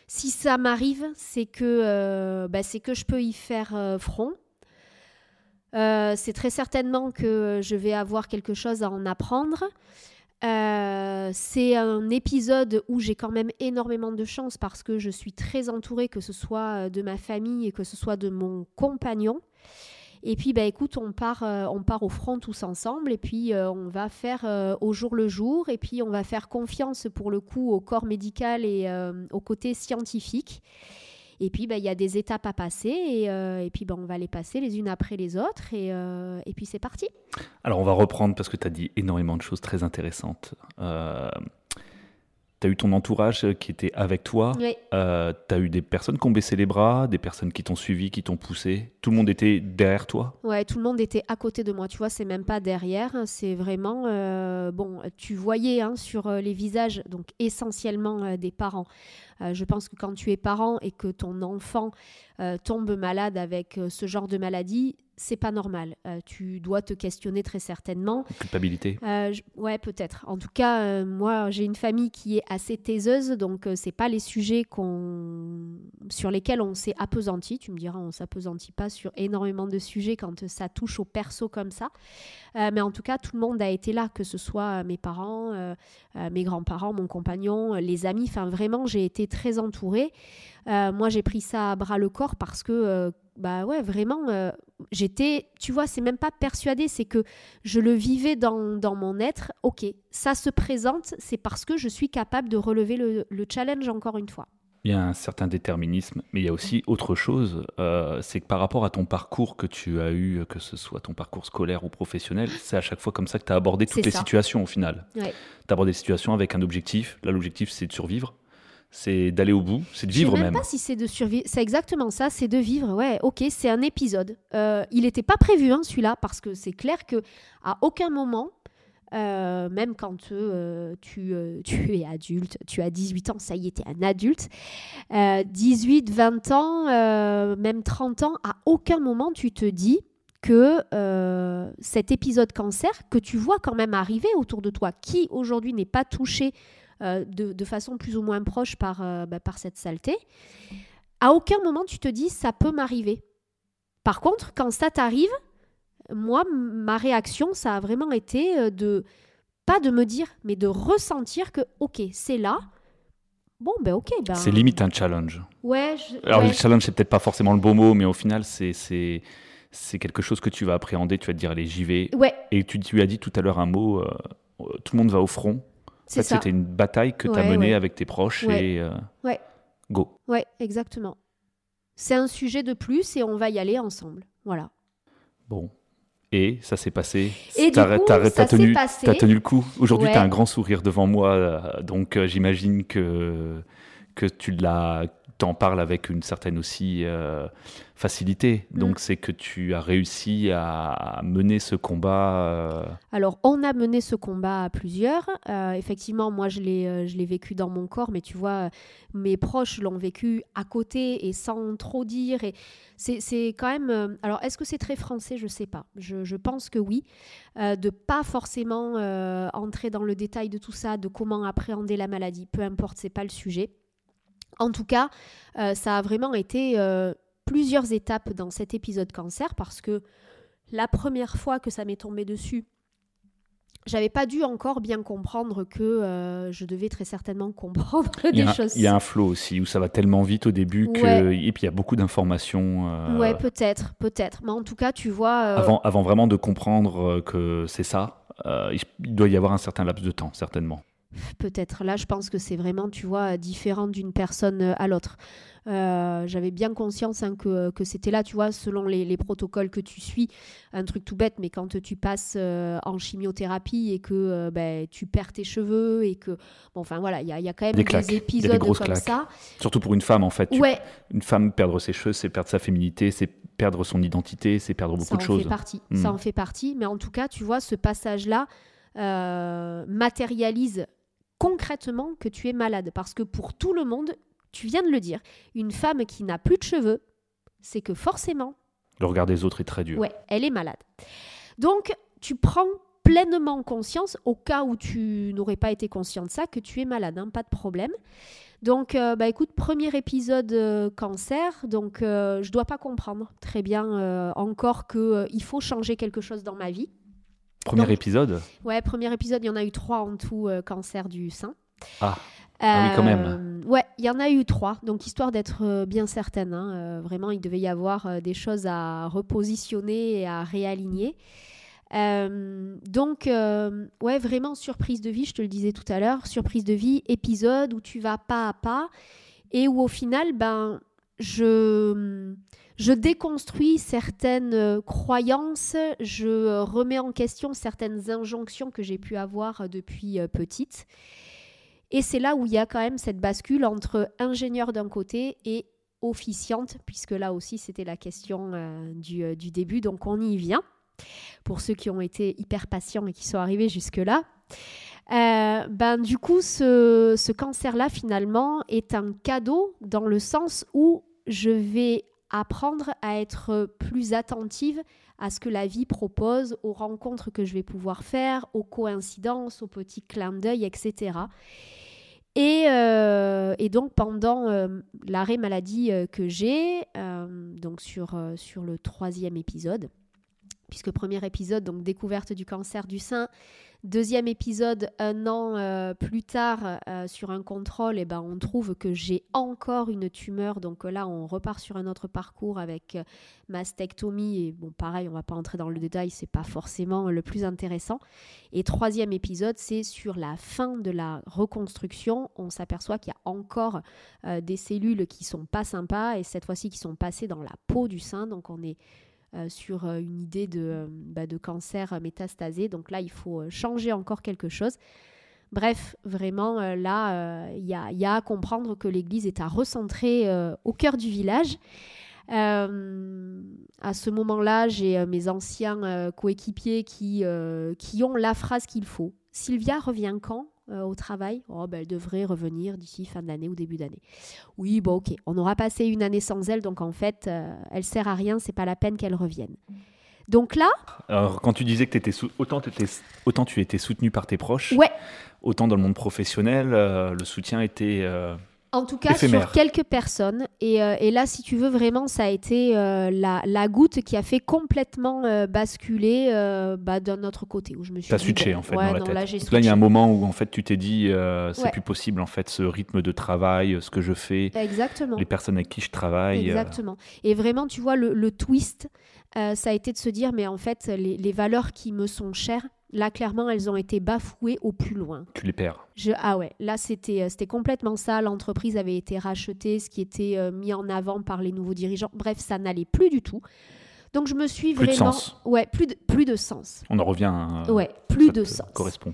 si ça m'arrive, c'est que, euh, bah, c'est que je peux y faire euh, front. Euh, c'est très certainement que je vais avoir quelque chose à en apprendre. C'est un épisode où j'ai quand même énormément de chance parce que je suis très entourée, que ce soit de ma famille et que ce soit de mon compagnon. Et puis, bah, écoute, on part, euh, on part au front tous ensemble et puis euh, on va faire euh, au jour le jour et puis on va faire confiance pour le coup au corps médical et au côté scientifique. Et puis, bah, il y a des étapes à passer et, puis bah, on va les passer les unes après les autres et, et puis c'est parti. Alors, on va reprendre parce que tu as dit énormément de choses très intéressantes. Tu as eu ton entourage qui était avec toi. Oui. tu as eu des personnes qui ont baissé les bras, des personnes qui t'ont suivi, qui t'ont poussé. Tout le monde était derrière toi. Ouais, tout le monde était à côté de moi. Tu vois, c'est même pas derrière. hein, C'est vraiment. euh, bon, tu voyais hein, sur euh, les visages, donc essentiellement euh, des parents, je pense que quand tu es parent et que ton enfant tombe malade avec ce genre de maladie, c'est pas normal. Euh, tu dois te questionner très certainement. Culpabilité. Euh, ouais, peut-être. En tout cas, euh, moi, j'ai une famille qui est assez taiseuse, donc c'est pas les sujets qu'on sur lesquels on s'est appesanti. Tu me diras, on s'appesantit pas sur énormément de sujets quand ça touche au perso comme ça. mais en tout cas, tout le monde a été là, que ce soit mes parents, mes grands-parents, mon compagnon, les amis. Enfin, vraiment, j'ai été très entourée. moi, j'ai pris ça à bras le corps parce que bah ouais, vraiment, euh, j'étais, tu vois, c'est même pas persuadé, c'est que je le vivais dans, dans, mon être. Ok, ça se présente, c'est parce que je suis capable de relever le, le, challenge encore une fois. Il y a un certain déterminisme, mais il y a aussi autre chose, euh, c'est que par rapport à ton parcours que tu as eu, que ce soit ton parcours scolaire ou professionnel, c'est à chaque fois comme ça que tu as abordé toutes les situations au final. Ouais. Tu as abordé les situations avec un objectif. Là, l'objectif, c'est de survivre c'est d'aller au bout, c'est de vivre même. Je sais pas si c'est de survivre, c'est exactement ça, c'est de vivre. Ouais, ok, c'est un épisode. Euh, il n'était pas prévu hein, celui-là parce que c'est clair que à aucun moment, euh, même quand euh, tu, tu, es adulte, tu as 18 ans, ça y est, tu es un adulte, 18, 20 ans, même 30 ans, à aucun moment tu te dis que cet épisode cancer que tu vois quand même arriver autour de toi, qui aujourd'hui n'est pas touché euh, de, façon plus ou moins proche par, euh, bah, par cette saleté, à aucun moment tu te dis ça peut m'arriver. Par contre, quand ça t'arrive, moi, ma réaction, ça a vraiment été euh, de, pas de me dire, mais de ressentir que, ok, c'est là. Bon, ben ok. Ben... C'est limite un challenge. Ouais. Alors, le challenge, c'est peut-être pas forcément le beau mot, mais au final, c'est c'est quelque chose que tu vas appréhender, tu vas te dire, allez, j'y vais. Ouais. Et tu, tu as dit tout à l'heure un mot, tout le monde va au front. C'était une bataille que tu as menée avec tes proches et euh, ouais. go. Ouais, exactement. C'est un sujet de plus et on va y aller ensemble. Voilà. Bon. Et ça s'est passé. Et du coup, ça tenu, passé. as tenu le coup. Aujourd'hui, tu as un grand sourire devant moi. Euh, donc, euh, j'imagine que, que tu l'as t'en parles avec une certaine aussi euh, facilité. Mm. Donc c'est que tu as réussi à mener ce combat. Euh, Alors on a mené ce combat à plusieurs. Euh, effectivement, moi je l'ai, je l'ai vécu dans mon corps, mais tu vois, mes proches l'ont vécu à côté et sans trop dire. Et c'est, c'est quand même. alors est-ce que c'est très français? Je sais pas. Je, je pense que oui. de pas forcément entrer dans le détail de tout ça, de comment appréhender la maladie. Peu importe, c'est pas le sujet. En tout cas, euh, ça a vraiment été euh, plusieurs étapes dans cet épisode cancer parce que la première fois que ça m'est tombé dessus, j'avais pas dû encore bien comprendre que euh, je devais très certainement comprendre des choses. Il y a un flow aussi où ça va tellement vite au début que et puis il y a beaucoup d'informations. Ouais, peut-être, peut-être. Mais en tout cas, tu vois. Avant, avant vraiment de comprendre que c'est ça, il doit y avoir un certain laps de temps, certainement peut-être. Là, je pense que c'est vraiment, tu vois, différent d'une personne euh, à l'autre. Euh, j'avais bien conscience hein, que, que c'était là, tu vois, selon les, protocoles que tu suis. Un truc tout bête, mais quand tu passes euh, en chimiothérapie et que ben, tu perds tes cheveux et que. Bon, enfin voilà, il y, y a, quand même des, épisodes comme ça. Surtout pour une femme, en fait. Ouais. Une femme, perdre ses cheveux, c'est perdre sa féminité, c'est perdre son identité, c'est perdre beaucoup de choses. Ça en fait partie. Ça hmm. en fait partie. Mais en tout cas, tu vois, ce passage-là. matérialise concrètement que tu es malade. Parce que pour tout le monde, tu viens de le dire, une femme qui n'a plus de cheveux, c'est que forcément... Le regard des autres est très dur. Ouais, elle est malade. Donc, tu prends pleinement conscience, au cas où tu n'aurais pas été conscient de ça, que tu es malade, hein, pas de problème. Donc, euh, bah écoute, premier épisode euh, cancer, donc euh, je dois pas comprendre très bien encore que il faut changer quelque chose dans ma vie. Premier épisode Ouais, premier épisode, il y en a eu trois en tout, euh, cancer du sein. Ah. ah oui, quand même. Euh, ouais, il y en a eu trois. Donc, histoire d'être euh, bien certaine, hein, vraiment, il devait y avoir des choses à repositionner et à réaligner. donc, ouais, vraiment surprise de vie, je te le disais tout à l'heure, surprise de vie, épisode où tu vas pas à pas et où au final, ben, je je déconstruis certaines euh, croyances, je euh, remets en question certaines injonctions que j'ai pu avoir euh, depuis petite. Et c'est là où il y a quand même cette bascule entre ingénieur d'un côté et officiante, puisque là aussi c'était la question du, début, donc on y vient, pour ceux qui ont été hyper patients et qui sont arrivés jusque-là. Ben, du coup, ce cancer-là, finalement, est un cadeau dans le sens où je vais apprendre à être plus attentive à ce que la vie propose, aux rencontres que je vais pouvoir faire, aux coïncidences, aux petits clins d'œil, etc. Et, euh, et, donc pendant euh, l'arrêt maladie euh, que j'ai, donc sur le troisième épisode, puisque premier épisode, donc découverte du cancer du sein, Deuxième épisode, un an euh, plus tard, euh, sur un contrôle, et eh ben, on trouve que j'ai encore une tumeur. Donc là, on repart sur un autre parcours avec euh, mastectomie. Et bon, pareil, on va pas entrer dans le détail, c'est pas forcément le plus intéressant. Et troisième épisode, c'est sur la fin de la reconstruction. On s'aperçoit qu'il y a encore des cellules qui sont pas sympas et cette fois-ci qui sont passées dans la peau du sein. Donc on est sur euh, une idée de, euh, bah, de cancer métastasé. Donc là, il faut changer encore quelque chose. Bref, vraiment, là, il y, a, à comprendre que l'Église est à recentrer au cœur du village. à ce moment-là, j'ai mes anciens coéquipiers qui, qui ont la phrase qu'il faut. Sylvia revient quand? Euh, au travail, oh, ben, elle devrait revenir d'ici fin d'année ou début d'année. Oui, bon, ok, on aura passé une année sans elle, donc en fait, euh, elle sert à rien, c'est pas la peine qu'elle revienne. Donc là. Alors, quand tu disais que étais autant, étais... autant tu étais soutenu par tes proches, ouais. autant dans le monde professionnel, euh, le soutien était en tout cas, sur quelques personnes. Euh, et, là, si tu veux, vraiment, ça a été euh, la, goutte qui a fait complètement euh, basculer bah, d'un autre côté. Où je me suis T'as switché, en fait, dans la tête. Là, il y a un moment où, en fait, tu t'es dit, c'est plus possible, en fait, ce rythme de travail, ce que je fais. Exactement. Les personnes avec qui je travaille. Exactement. Et vraiment, tu vois, le, twist, ça a été de se dire, mais en fait, les valeurs qui me sont chères, Là, clairement, elles ont été bafouées au plus loin. Tu les perds. Je, ah ouais, là, c'était, euh, c'était complètement ça. L'entreprise avait été rachetée, ce qui était euh, mis en avant par les nouveaux dirigeants. Bref, ça n'allait plus du tout. Donc, je me suis plus vraiment. De sens. Ouais, plus de, plus de sens. On en revient. À... Ouais, plus de sens. Correspond.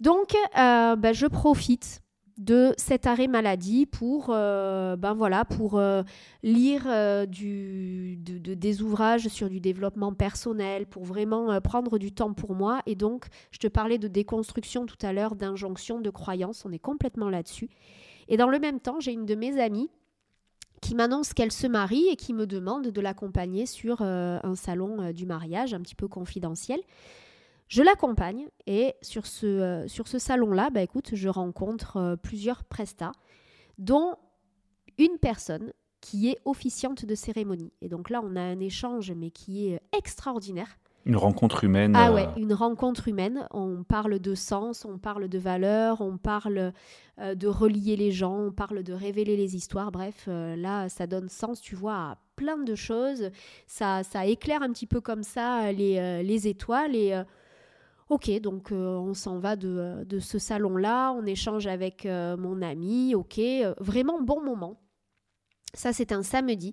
Donc, euh, ben, je profite de cet arrêt maladie pour, euh, ben voilà, pour euh, lire euh, du, des ouvrages sur du développement personnel, pour vraiment prendre du temps pour moi. Et donc, je te parlais de déconstruction tout à l'heure, d'injonction, de croyance, on est complètement là-dessus. Et dans le même temps, j'ai une de mes amies qui m'annonce qu'elle se marie et qui me demande de l'accompagner sur un salon du mariage un petit peu confidentiel. Je l'accompagne et sur ce, euh, sur ce salon-là, bah, écoute, je rencontre euh, plusieurs prestats, dont une personne qui est officiante de cérémonie. Et donc là, on a un échange, mais qui est euh, extraordinaire. Une rencontre humaine. Ah ouais, une rencontre humaine. On parle de sens, on parle de valeurs, on parle de relier les gens, on parle de révéler les histoires. Bref, là, ça donne sens, tu vois, à plein de choses. Ça, ça éclaire un petit peu comme ça les, les étoiles et Ok, donc euh, on s'en va de, euh, de ce salon-là, on échange avec euh, mon ami, ok, vraiment bon moment. Ça, c'est un samedi.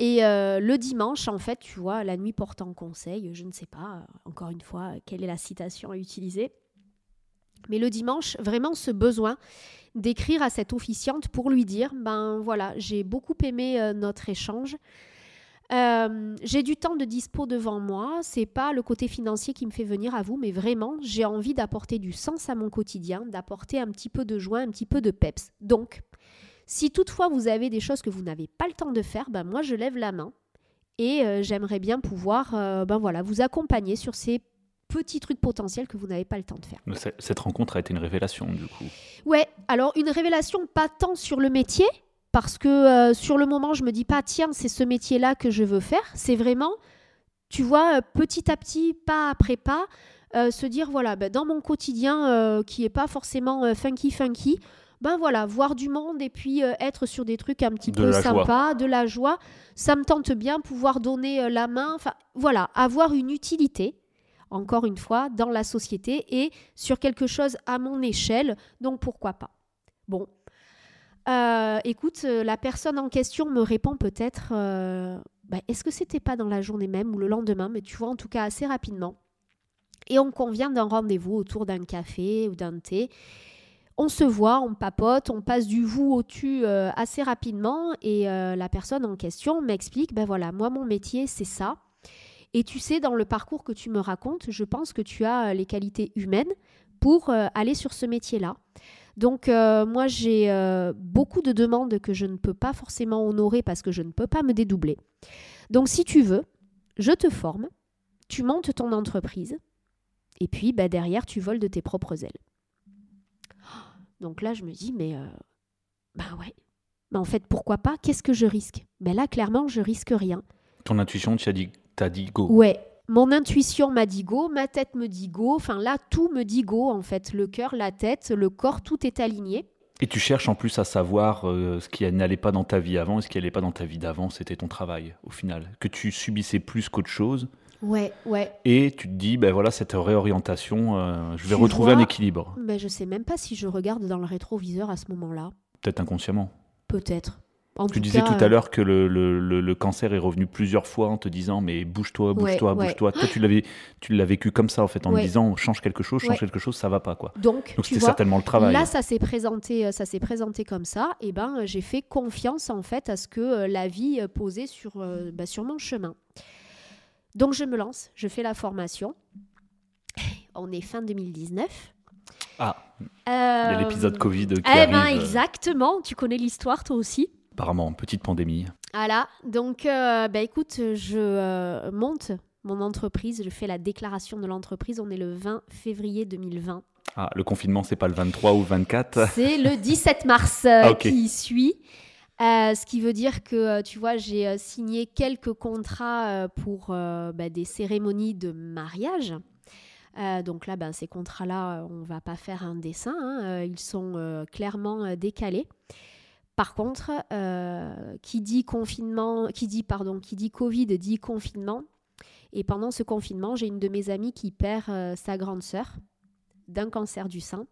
Et le dimanche, en fait, tu vois, la nuit portant conseil, je ne sais pas, encore une fois, quelle est la citation à utiliser. Mais le dimanche, vraiment ce besoin d'écrire à cette officiante pour lui dire, ben voilà, j'ai beaucoup aimé notre échange. Euh, j'ai du temps de dispo devant moi. C'est pas le côté financier qui me fait venir à vous, mais vraiment, j'ai envie d'apporter du sens à mon quotidien, d'apporter un petit peu de joie, un petit peu de peps. Donc, si toutefois vous avez des choses que vous n'avez pas le temps de faire, ben moi je lève la main et euh, j'aimerais bien pouvoir, euh, ben voilà, vous accompagner sur ces petits trucs potentiels que vous n'avez pas le temps de faire. Cette rencontre a été une révélation du coup. Ouais, alors une révélation pas tant sur le métier, parce que euh, sur le moment, je me dis pas, tiens, c'est ce métier-là que je veux faire. C'est vraiment, tu vois, euh, petit à petit, pas après pas, euh, se dire, voilà, ben, dans mon quotidien qui est pas forcément funky, funky, ben voilà, voir du monde et puis être sur des trucs un petit peu sympas, de la joie, ça me tente bien, pouvoir donner la main, enfin voilà, avoir une utilité, encore une fois, dans la société et sur quelque chose à mon échelle, donc pourquoi pas. Bon, euh, écoute, euh, la personne en question me répond peut-être euh, bah, est-ce que c'était pas dans la journée même ou le lendemain, mais tu vois, en tout cas assez rapidement. Et on convient d'un rendez-vous autour d'un café ou d'un thé. On se voit, on papote, on passe du vous au tu assez rapidement et la personne en question m'explique ben voilà, moi mon métier c'est ça. Et tu sais, dans le parcours que tu me racontes, je pense que tu as les qualités humaines pour aller sur ce métier-là. Donc euh, moi j'ai euh, beaucoup de demandes que je ne peux pas forcément honorer parce que je ne peux pas me dédoubler. Donc si tu veux, je te forme, tu montes ton entreprise et puis bah, derrière tu voles de tes propres ailes. Donc là je me dis mais euh, bah ouais, mais en fait pourquoi pas? Qu'est-ce que je risque? Ben là clairement je risque rien. Ton intuition t'as dit, t'as dit go. Ouais, mon intuition m'a dit go, ma tête me dit go, enfin là tout me dit go en fait, le cœur, la tête, le corps, tout est aligné. Et tu cherches en plus à savoir euh, ce qui n'allait pas dans ta vie avant et ce qui n'allait pas dans ta vie d'avant, c'était ton travail au final. Que tu subissais plus qu'autre chose. Ouais, ouais. Et tu te dis, ben voilà, cette réorientation, euh, je vais Tu retrouver un équilibre. Mais je sais même pas si je regarde dans le rétroviseur à ce moment-là. Peut-être inconsciemment. Peut-être. En Tu disais cas, tout à l'heure que le, le- le- le cancer est revenu plusieurs fois en te disant mais bouge-toi, bouge-toi, Ouais, ouais. bouge-toi. Toi, tu l'avais, tu l'as vécu comme ça en fait, en Ouais. te disant change quelque chose, change quelque chose, ça va pas quoi. Donc, c'était certainement le travail. Là, ça s'est présenté, euh, ça s'est présenté comme ça. Et ben, euh, j'ai fait confiance en fait à ce que euh, la vie posait sur, bah, sur mon chemin. Donc, je me lance, je fais la formation. On est fin 2019. Ah, il il y a l'épisode Covid qui Eh arrive. ben, euh, exactement. Tu connais l'histoire toi aussi? Apparemment, petite pandémie. Voilà, donc euh, bah, écoute, je euh, monte mon entreprise, je fais la déclaration de l'entreprise, on est le 20 février 2020. Ah, le confinement, c'est pas le 23 ou le 24. C'est le 17 mars euh, Ah, qui suit. Euh, ce qui veut dire que, tu vois, j'ai signé quelques contrats pour bah, des cérémonies de mariage. Euh, donc là, ben, ces contrats-là, on va pas faire un dessin. hein, ils sont euh, clairement décalés. Par contre, euh, qui dit pardon, qui dit Covid dit confinement. Et pendant ce confinement, j'ai une de mes amies qui perd euh, sa grande sœur d'un cancer du sein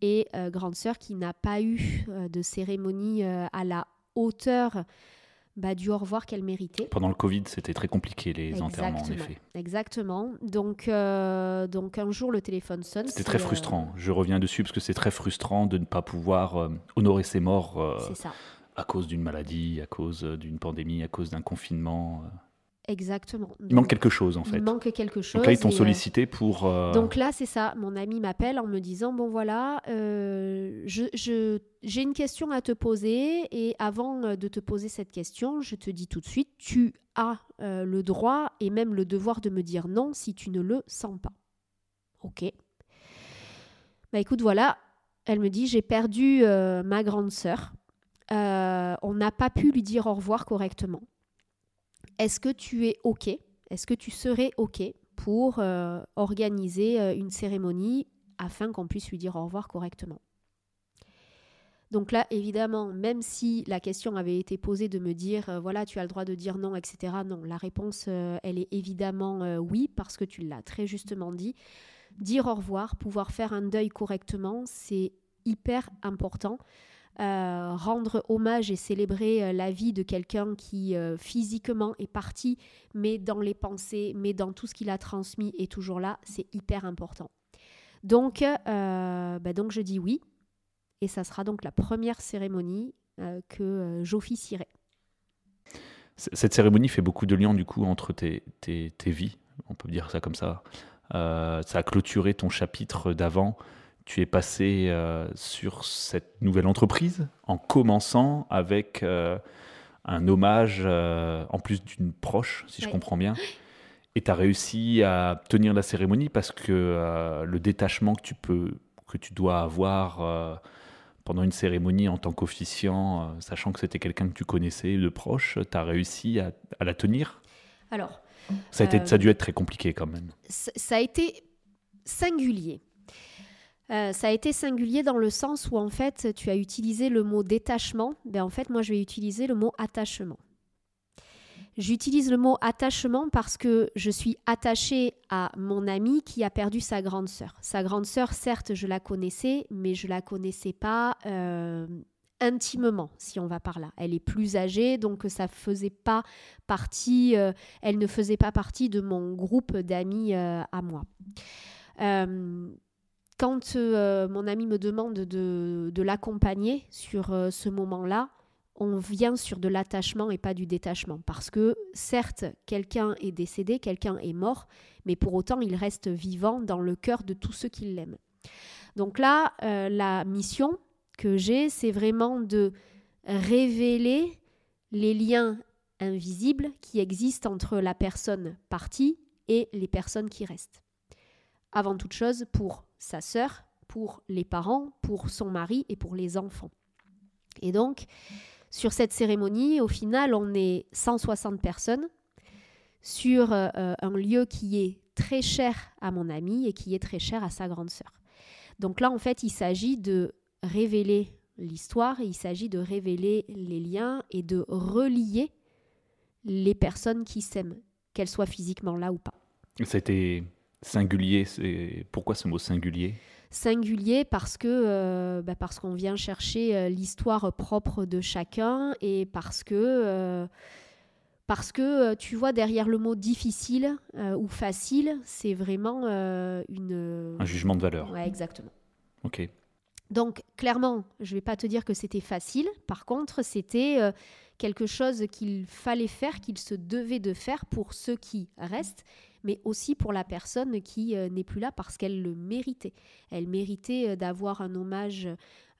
et euh, grande sœur qui n'a pas eu de cérémonie à la hauteur bah, du au revoir qu'elle méritait. Pendant le Covid, c'était très compliqué les enterrements, en effet. Exactement. Donc, euh, donc un jour, le téléphone sonne. C'était c'est, très euh, frustrant. Je reviens dessus parce que c'est très frustrant de ne pas pouvoir euh, honorer ses morts euh, ça. à cause d'une maladie, à cause d'une pandémie, à cause d'un confinement. Exactement. Il manque quelque chose en fait. Il manque quelque chose. Donc là, ils t'ont euh, sollicité pour. euh, Donc là, c'est ça. Mon ami m'appelle en me disant Bon, voilà, euh, je, je- j'ai une question à te poser. Et avant de te poser cette question, je te dis tout de suite Tu as euh, le droit et même le devoir de me dire non si tu ne le sens pas. Ok. Bah écoute, voilà. Elle me dit J'ai perdu ma grande sœur. On n'a pas pu lui dire au revoir correctement. Est-ce que tu es OK? Est-ce que tu serais OK pour euh, organiser euh, une cérémonie afin qu'on puisse lui dire au revoir correctement? Donc là, évidemment, même si la question avait été posée de me dire, euh, voilà, tu as le droit de dire non, etc., non, la réponse, elle est évidemment oui, parce que tu l'as très justement dit. Dire au revoir, pouvoir faire un deuil correctement, c'est hyper important. Euh, rendre hommage et célébrer euh, la vie de quelqu'un qui euh, physiquement est parti, mais dans les pensées, mais dans tout ce qu'il a transmis est toujours là, c'est hyper important. Donc, bah donc je dis oui, et ça sera donc la première cérémonie que j'officierai. Cette cérémonie fait beaucoup de liens du coup entre tes, tes, vies, on peut dire ça comme ça. Ça a clôturé ton chapitre d'avant. Tu es passé euh, sur cette nouvelle entreprise en commençant avec euh, un hommage euh, en plus d'une proche, si je comprends bien. Et tu as réussi à tenir la cérémonie parce que le détachement que tu, peux, que tu dois avoir pendant une cérémonie en tant qu'officiant, sachant que c'était quelqu'un que tu connaissais de proche, tu as réussi à, à la tenir? Alors, ça a, été, ça a dû être très compliqué quand même. ça a été singulier. Euh, ça a été singulier dans le sens où en fait tu as utilisé le mot détachement, ben en fait moi je vais utiliser le mot attachement. J'utilise le mot attachement parce que je suis attachée à mon ami qui a perdu sa grande sœur. Sa grande sœur, certes, je la connaissais, mais je la connaissais pas euh, intimement, si on va par là. Elle est plus âgée, donc ça faisait pas partie, euh, elle ne faisait pas partie de mon groupe d'amis à moi. Quand euh, mon ami me demande de, de l'accompagner sur euh, ce moment-là, on vient sur de l'attachement et pas du détachement. Parce que certes, quelqu'un est décédé, quelqu'un est mort, mais pour autant, il reste vivant dans le cœur de tous ceux qui l'aiment. Donc là, euh, la mission que j'ai, c'est vraiment de révéler les liens invisibles qui existent entre la personne partie et les personnes qui restent. Avant toute chose, pour sa sœur, pour les parents, pour son mari et pour les enfants. Et donc, sur cette cérémonie, au final, on est 160 personnes sur euh, un lieu qui est très cher à mon ami et qui est très cher à sa grande sœur. Donc là, en fait, il s'agit de révéler l'histoire, il s'agit de révéler les liens et de relier les personnes qui s'aiment, qu'elles soient physiquement là ou pas. C'était singulier, c'est pourquoi ce mot singulier? Singulier parce que euh, bah parce qu'on vient chercher euh, l'histoire propre de chacun et parce que euh, parce que tu vois derrière le mot difficile ou facile, c'est vraiment une un jugement de valeur. Ouais, exactement. Ok. Donc clairement, je ne vais pas te dire que c'était facile. Par contre, c'était quelque chose qu'il fallait faire, qu'il se devait de faire pour ceux qui restent, mais aussi pour la personne qui euh, n'est plus là parce qu'elle le méritait. Elle méritait euh, d'avoir un hommage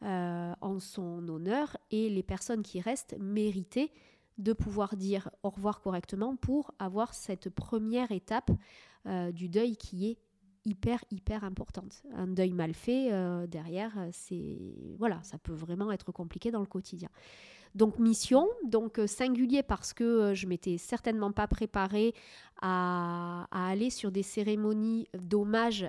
euh, en son honneur et les personnes qui restent méritaient de pouvoir dire au revoir correctement pour avoir cette première étape du deuil qui est hyper hyper importante. Un deuil mal fait derrière, c'est voilà, ça peut vraiment être compliqué dans le quotidien. Donc mission, donc euh, singulier parce que euh, je m'étais certainement pas préparée à, à aller sur des cérémonies d'hommage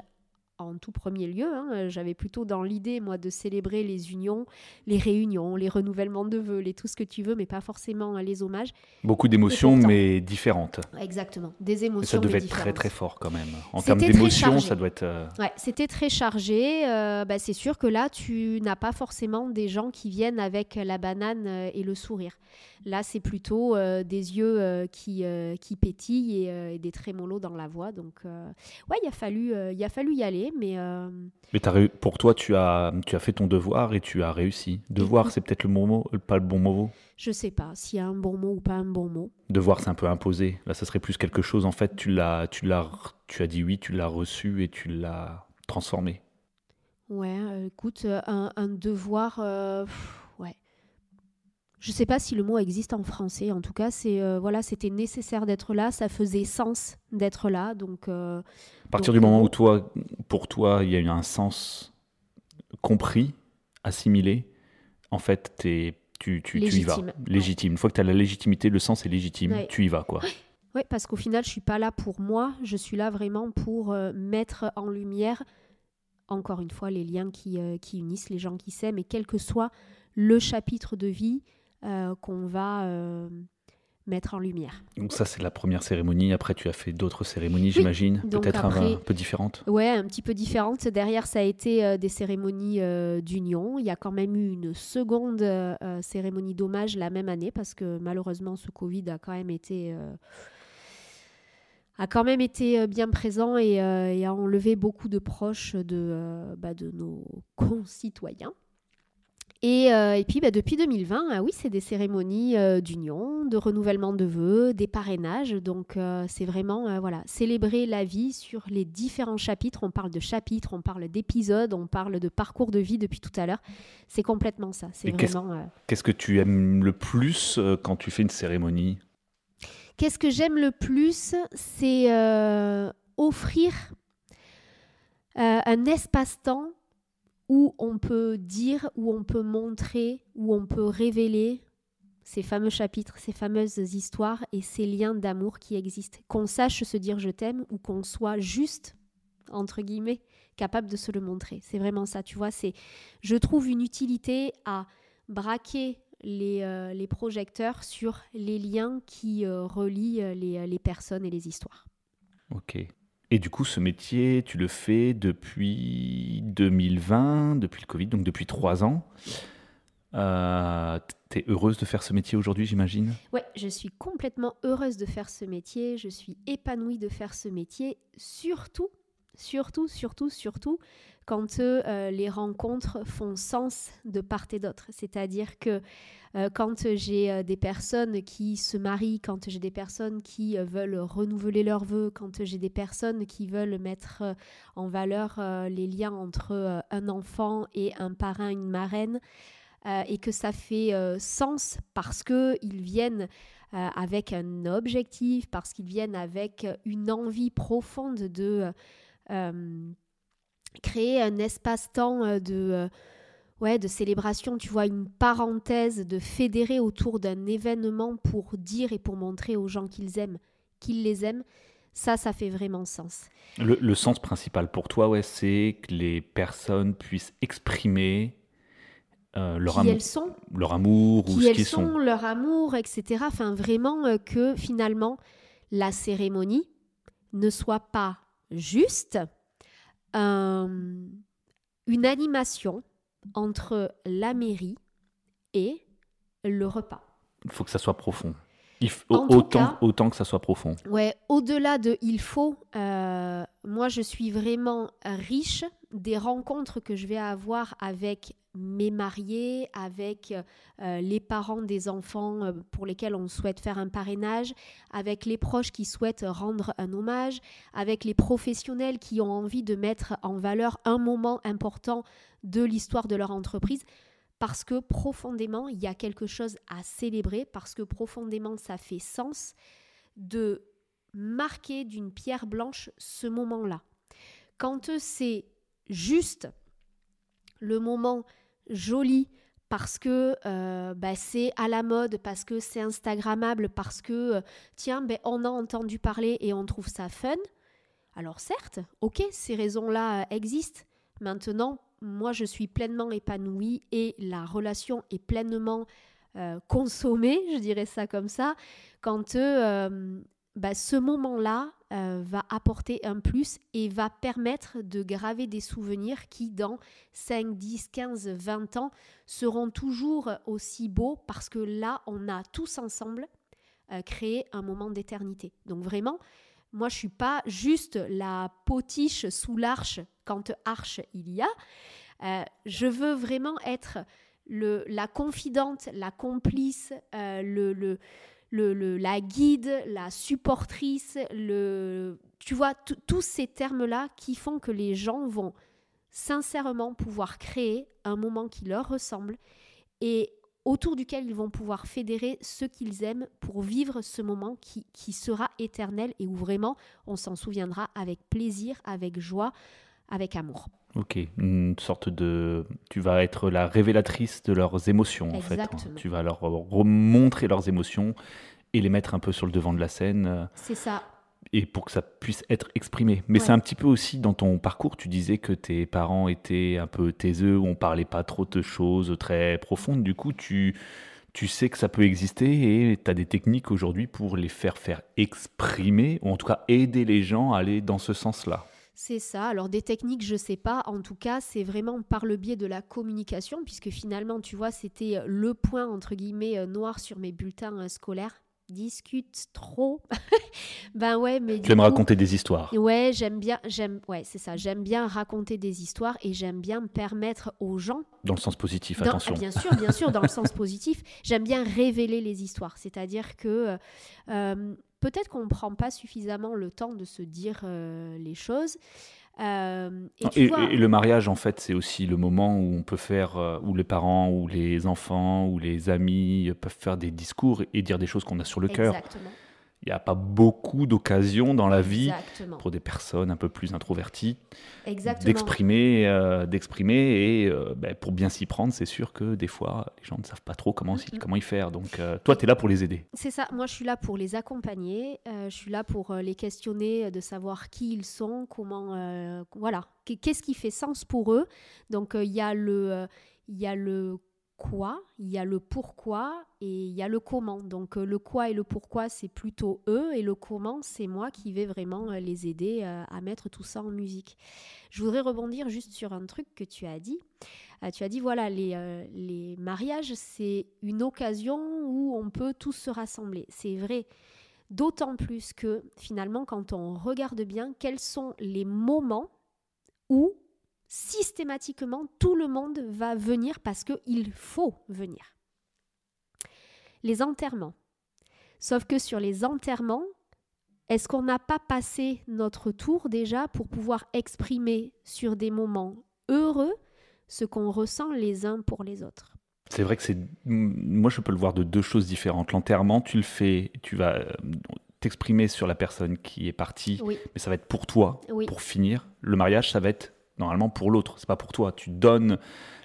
en tout premier lieu. Hein. J'avais plutôt dans l'idée, moi, de célébrer les unions, les réunions, les renouvellements de vœux, les tout ce que tu veux, mais pas forcément les hommages. Beaucoup d'émotions, mais différentes. Exactement, des émotions. ça devait être très très fort quand même. En termes d'émotions, ça doit être. Euh, ouais, c'était très chargé. Euh, bah, c'est sûr que là, tu n'as pas forcément des gens qui viennent avec la banane euh, et le sourire. Là, c'est plutôt des yeux qui, qui pétillent et, des trémolos dans la voix. Donc, ouais, il a fallu, il a fallu y aller mais. Euh, mais pour toi, tu as, tu as fait ton devoir et tu as réussi. Devoir, c'est peut-être le bon mot, pas le bon mot Je sais pas s'il y a un bon mot ou pas un bon mot. Devoir, c'est un peu imposé. Là, ça serait plus quelque chose. En fait, tu l'as, tu l'as, tu as dit oui, tu l'as reçu et tu l'as transformé. Ouais, euh, écoute, un, devoir. Euh, je ne sais pas si le mot existe en français. En tout cas, c'est euh, voilà, c'était nécessaire d'être là. Ça faisait sens d'être là. Donc, euh, à partir du moment où toi, pour toi, il y a eu un sens compris, assimilé, en fait, es, tu, tu, tu, y vas. Légitime. Une fois que tu as la légitimité, le sens est légitime, tu y vas. quoi. Oui, parce qu'au final, je suis pas là pour moi. Je suis là vraiment pour euh, mettre en lumière, encore une fois, les liens qui, qui unissent les gens qui s'aiment. Et quel que soit le chapitre de vie, qu'on va euh, mettre en lumière. Donc ça, c'est la première cérémonie. Après, tu as fait d'autres cérémonies, j'imagine, peut-être un, peu différentes. Ouais, un petit peu différentes. Derrière, ça a été euh, des cérémonies d'union. Il y a quand même eu une seconde cérémonie d'hommage la même année parce que malheureusement, ce Covid a quand même été a quand même été bien présent et, a enlevé beaucoup de proches de, bah, de nos concitoyens. Euh, et, puis bah, depuis 2020, ah oui, c'est des cérémonies euh, d'union, de renouvellement de vœux, des parrainages. Donc euh, c'est vraiment voilà, célébrer la vie sur les différents chapitres. On parle de chapitres, on parle d'épisodes, on parle de parcours de vie depuis tout à l'heure. C'est complètement ça. C'est vraiment. Qu'est-ce que tu aimes le plus quand tu fais une cérémonie? Qu'est-ce que j'aime le plus C'est offrir un espace-temps où on peut dire, où on peut montrer, où on peut révéler ces fameux chapitres, ces fameuses histoires et ces liens d'amour qui existent. Qu'on sache se dire je t'aime ou qu'on soit juste, entre guillemets, capable de se le montrer. C'est vraiment ça, tu vois. C'est, je trouve une utilité à braquer les, euh, projecteurs sur les liens qui euh, relient euh, les, les personnes et les histoires. Ok. Et du coup, ce métier, tu le fais depuis 2020, depuis le Covid, donc depuis trois ans. Euh, tu es heureuse de faire ce métier aujourd'hui, j'imagine? Oui, je suis complètement heureuse de faire ce métier. Je suis épanouie de faire ce métier. Surtout, Surtout, surtout, surtout quand euh, les rencontres font sens de part et d'autre. C'est-à-dire que euh, quand j'ai euh, des personnes qui se marient, quand j'ai des personnes qui veulent renouveler leurs vœux, quand j'ai des personnes qui veulent mettre en valeur les liens entre un enfant et un parrain, une marraine, et que ça fait sens parce qu'ils viennent avec un objectif, parce qu'ils viennent avec une envie profonde de créer un espace-temps euh, de, euh, ouais, de célébration, tu vois, une parenthèse, de fédérer autour d'un événement pour dire et pour montrer aux gens qu'ils aiment, qu'ils les aiment, ça, ça fait vraiment sens. Le, sens principal pour toi, ouais, c'est que les personnes puissent exprimer euh, leur, amour, sont, leur amour ou ce qu'ils sont, leur amour, etc. Enfin, vraiment que finalement, la cérémonie ne soit pas juste, euh, une animation entre la mairie et le repas. Il faut que ça soit profond. Il autant, autant que ça soit profond. Ouais, au-delà de il faut, euh, moi je suis vraiment riche des rencontres que je vais avoir avec mes mariés, avec euh, les parents des enfants euh, pour lesquels on souhaite faire un parrainage, avec les proches qui souhaitent rendre un hommage, avec les professionnels qui ont envie de mettre en valeur un moment important de l'histoire de leur entreprise, parce que profondément, il y a quelque chose à célébrer, parce que profondément, ça fait sens de marquer d'une pierre blanche ce moment-là. Quand c'est juste le moment joli parce que euh, bah, c'est à la mode, parce que c'est Instagrammable, parce que, euh, tiens, ben, on a entendu parler et on trouve ça fun. Alors certes, ok, ces raisons-là euh, existent. Maintenant, moi, je suis pleinement épanouie et la relation est pleinement consommée, je dirais ça comme ça, quand bah, ce moment-là euh, va apporter un plus et va permettre de graver des souvenirs qui, dans 5, 10, 15, 20 ans, seront toujours aussi beaux parce que là, on a tous ensemble euh, créé un moment d'éternité. Donc vraiment, moi, je suis pas juste la potiche sous l'arche quand arche il y a. Euh, je veux vraiment être le, la confidente, la complice, le, le la guide, la supportrice, le, tu vois, tous ces termes-là qui font que les gens vont sincèrement pouvoir créer un moment qui leur ressemble et autour duquel ils vont pouvoir fédérer ce qu'ils aiment pour vivre ce moment qui, qui sera éternel. Et où vraiment on s'en souviendra avec plaisir, avec joie, avec amour. Ok, une sorte de... Tu vas être la révélatrice de leurs émotions, en fait. Tu vas leur remontrer leurs émotions et les mettre un peu sur le devant de la scène. Euh, c'est ça. Et pour que ça puisse être exprimé. Mais c'est un petit peu aussi dans ton parcours, tu disais que tes parents étaient un peu taiseux, on parlait pas trop de choses très profondes. Du coup, tu, tu sais que ça peut exister et tu as des techniques aujourd'hui pour les faire faire exprimer, ou en tout cas aider les gens à aller dans ce sens-là. C'est ça. Alors des techniques, je sais pas. En tout cas, c'est vraiment par le biais de la communication, puisque finalement, tu vois, c'était le point entre guillemets euh, noir sur mes bulletins euh, scolaires discute trop. ben ouais, mais tu aimes raconter des histoires. Ouais, j'aime bien, j'aime, ouais, c'est ça. J'aime bien raconter des histoires et j'aime bien permettre aux gens. Dans le sens positif, attention. Bien sûr, bien sûr, dans le sens positif. J'aime bien révéler les histoires, c'est-à-dire que euh, peut-être qu'on ne prend pas suffisamment le temps de se dire euh, les choses. Euh, et, le mariage, en fait, c'est aussi le moment où on peut faire, euh, où les parents, ou les enfants, ou les amis peuvent faire des discours et dire des choses qu'on a sur le cœur. Il n'y a pas beaucoup d'occasions dans la vie pour des personnes un peu plus introverties d'exprimer, euh, d'exprimer et euh, ben, pour bien s'y prendre, c'est sûr que des fois les gens ne savent pas trop comment, comment y faire. Donc euh, toi, tu es là pour les aider. C'est ça. Moi, je suis là pour les accompagner. je suis là pour les questionner, de savoir qui ils sont, comment, voilà, qu'est-ce qui fait sens pour eux. Donc il y a le, il y a le quoi, il y a le pourquoi et il y a le comment. Donc euh, le quoi et le pourquoi, c'est plutôt eux et le comment, c'est moi qui vais vraiment euh, les aider euh, à mettre tout ça en musique. Je voudrais rebondir juste sur un truc que tu as dit. tu as dit, voilà, les, les mariages, c'est une occasion où on peut tous se rassembler. C'est vrai. D'autant plus que finalement, quand on regarde bien, quels sont les moments où systématiquement tout le monde va venir parce qu'il faut venir. Les enterrements. Sauf que sur les enterrements, est-ce qu'on n'a pas passé notre tour déjà pour pouvoir exprimer sur des moments heureux ce qu'on ressent les uns pour les autres? C'est vrai que c'est. Moi, je peux le voir de deux choses différentes. L'enterrement, tu le fais, tu vas euh, t'exprimer sur la personne qui est partie, mais ça va être pour toi, pour finir. Le mariage, ça va être normalement pour l'autre, c'est pas pour toi. Tu donnes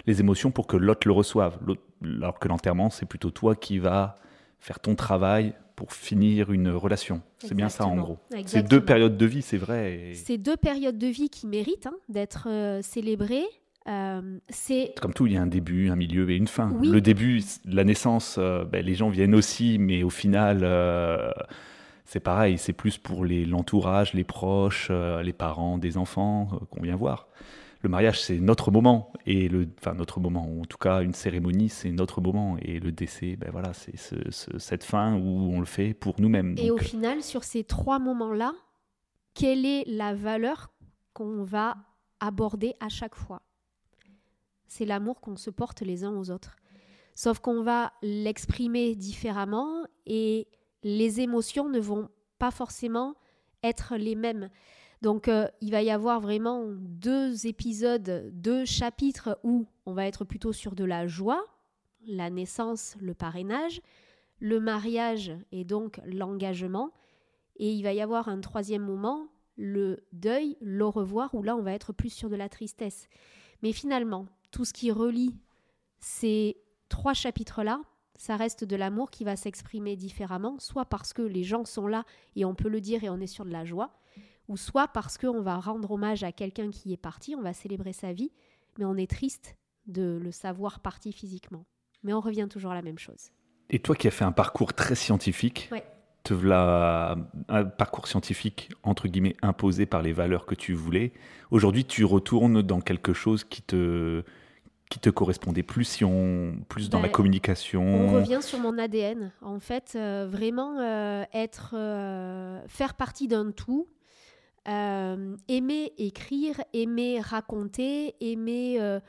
les émotions pour que l'autre le reçoive. Alors que l'enterrement, c'est plutôt toi qui vas faire ton travail pour finir une relation. C'est bien ça en gros. C'est deux périodes de vie, c'est vrai. C'est deux périodes de vie qui méritent hein, d'être euh, célébrées. Euh, c'est comme tout, il y a un début, un milieu et une fin. Le début, la naissance, euh, ben, les gens viennent aussi, mais au final, c'est pareil, c'est plus pour l'entourage, les, proches, les parents des enfants qu'on vient voir. Le mariage, c'est notre moment, et le, enfin notre moment, en tout cas une cérémonie, c'est notre moment, et le décès, ben voilà, c'est cette fin où on le fait pour nous-mêmes. Et au final, sur ces trois moments-là, quelle est la valeur qu'on va aborder à chaque fois? C'est l'amour qu'on se porte les uns aux autres. Sauf qu'on va l'exprimer différemment et les émotions ne vont pas forcément être les mêmes. Donc euh, il va y avoir vraiment deux épisodes, deux chapitres où on va être plutôt sur de la joie, la naissance, le parrainage, le mariage et donc l'engagement. Et il va y avoir un troisième moment, le deuil, l'au revoir, où là on va être plus sur de la tristesse. Mais finalement, tout ce qui relie ces trois chapitres-là, ça reste de l'amour qui va s'exprimer différemment, soit parce que les gens sont là et on peut le dire et on est sur de la joie, ou soit parce qu'on va rendre hommage à quelqu'un qui est parti, on va célébrer sa vie, mais on est triste de le savoir parti physiquement. Mais on revient toujours à la même chose. Et toi qui as fait un parcours très scientifique, te voilà un parcours scientifique entre guillemets imposé par les valeurs que tu voulais. Aujourd'hui, tu retournes dans quelque chose qui te qui te correspondait plus si on plus dans la ben, communication On revient sur mon ADN. En fait, euh, vraiment euh, être euh, faire partie d'un tout. aimer écrire, aimer raconter, aimer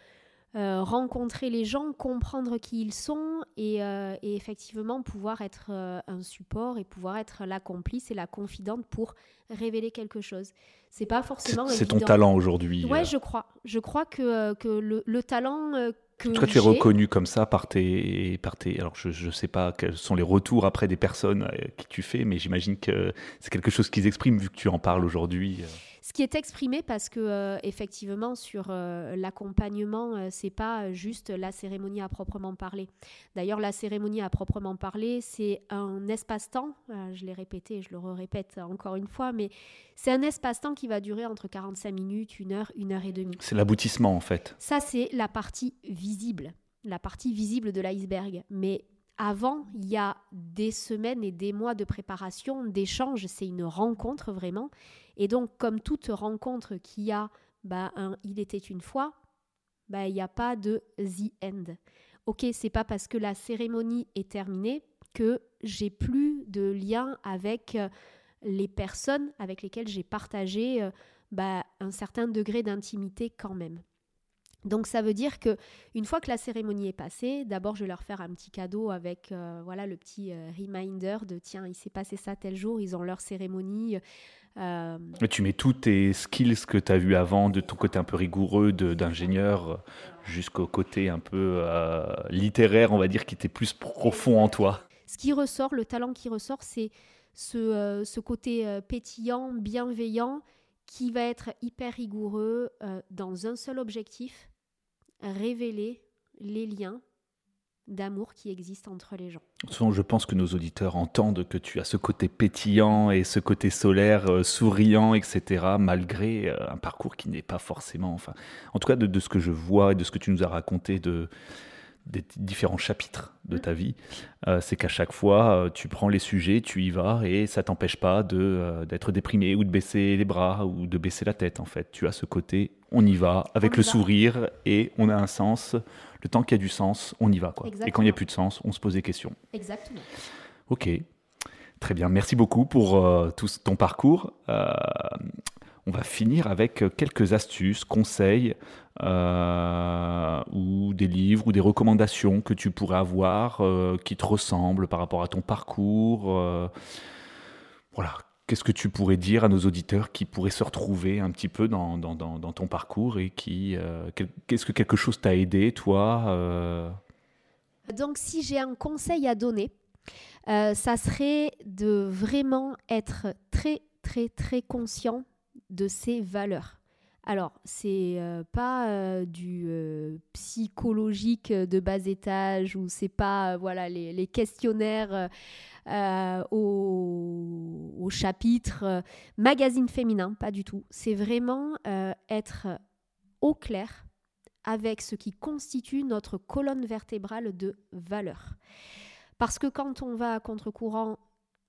euh, rencontrer les gens, comprendre qui ils sont et, euh, effectivement pouvoir être euh, un support et pouvoir être la complice et la confidente pour révéler quelque chose. C'est pas forcément. C'est ton talent aujourd'hui. Ouais, je crois. Je crois que, que le, le talent que en tout cas, tu es reconnu comme ça par tes, par tes. Alors, je ne sais pas quels sont les retours après des personnes qui tu fais, mais j'imagine que c'est quelque chose qu'ils expriment vu que tu en parles aujourd'hui. Ce qui est exprimé parce que euh, effectivement sur euh, l'accompagnement, euh, c'est pas juste la cérémonie à proprement parler. D'ailleurs, la cérémonie à proprement parler, c'est un espace-temps. je l'ai répété, et je le répète encore une fois, mais c'est un espace-temps qui va durer entre 45 minutes, une heure, une heure et demie. C'est l'aboutissement en fait. Ça, c'est la partie visible, la partie visible de l'iceberg. Mais avant, il y a des semaines et des mois de préparation, d'échange, c'est une rencontre vraiment. Et donc, comme toute rencontre qui a bah, un il était une fois, bah, il n'y a pas de the end. Ok, c'est pas parce que la cérémonie est terminée que j'ai plus de lien avec euh, les personnes avec lesquelles j'ai partagé euh, bah, un certain degré d'intimité quand même. Donc ça veut dire que une fois que la cérémonie est passée, d'abord je vais leur faire un petit cadeau avec euh, voilà le petit reminder de tiens il s'est passé ça tel jour, ils ont leur cérémonie, euh, tu mets tous tes skills que tu as vu avant, de ton côté un peu rigoureux d'ingénieur, jusqu'au côté un peu euh, littéraire, on va dire, qui était plus profond en toi. Ce qui ressort, le talent qui ressort, c'est ce, euh, ce, côté pétillant, bienveillant, qui va être hyper rigoureux dans un seul objectif, révéler les liens d'amour qui existe entre les gens. Je pense que nos auditeurs entendent que tu as ce côté pétillant et ce côté solaire, euh, souriant, etc., malgré euh, un parcours qui n'est pas forcément, enfin, en tout cas de, ce que je vois et de ce que tu nous as raconté de des différents chapitres de ta vie, euh, c'est qu'à chaque fois, tu prends les sujets, tu y vas et ça t'empêche pas de d'être déprimé ou de baisser les bras ou de baisser la tête. En fait, tu as ce côté, on y va avec le sourire et on a un sens le temps qu'il y a du sens, on y va. Quoi. Et quand il n'y a plus de sens, on se pose des questions. Exactement. Ok. Très bien, merci beaucoup pour euh, tout ton parcours. Euh, on va finir avec quelques astuces, conseils euh, ou des livres ou des recommandations que tu pourrais avoir qui te ressemblent par rapport à ton parcours. voilà, qu'est-ce que tu pourrais dire à nos auditeurs qui pourraient se retrouver un petit peu dans, dans ton parcours et qui... Qu'est-ce que quelque chose t'a aidé, toi Donc si j'ai un conseil à donner, euh, ça serait de vraiment être très, très, très conscient de ses valeurs. Alors, c'est euh, pas euh, du psychologique de bas étage ou c'est pas voilà les, questionnaires au, au, chapitre magazine féminin, pas du tout. C'est vraiment être au clair avec ce qui constitue notre colonne vertébrale de valeurs. Parce que quand on va à contre-courant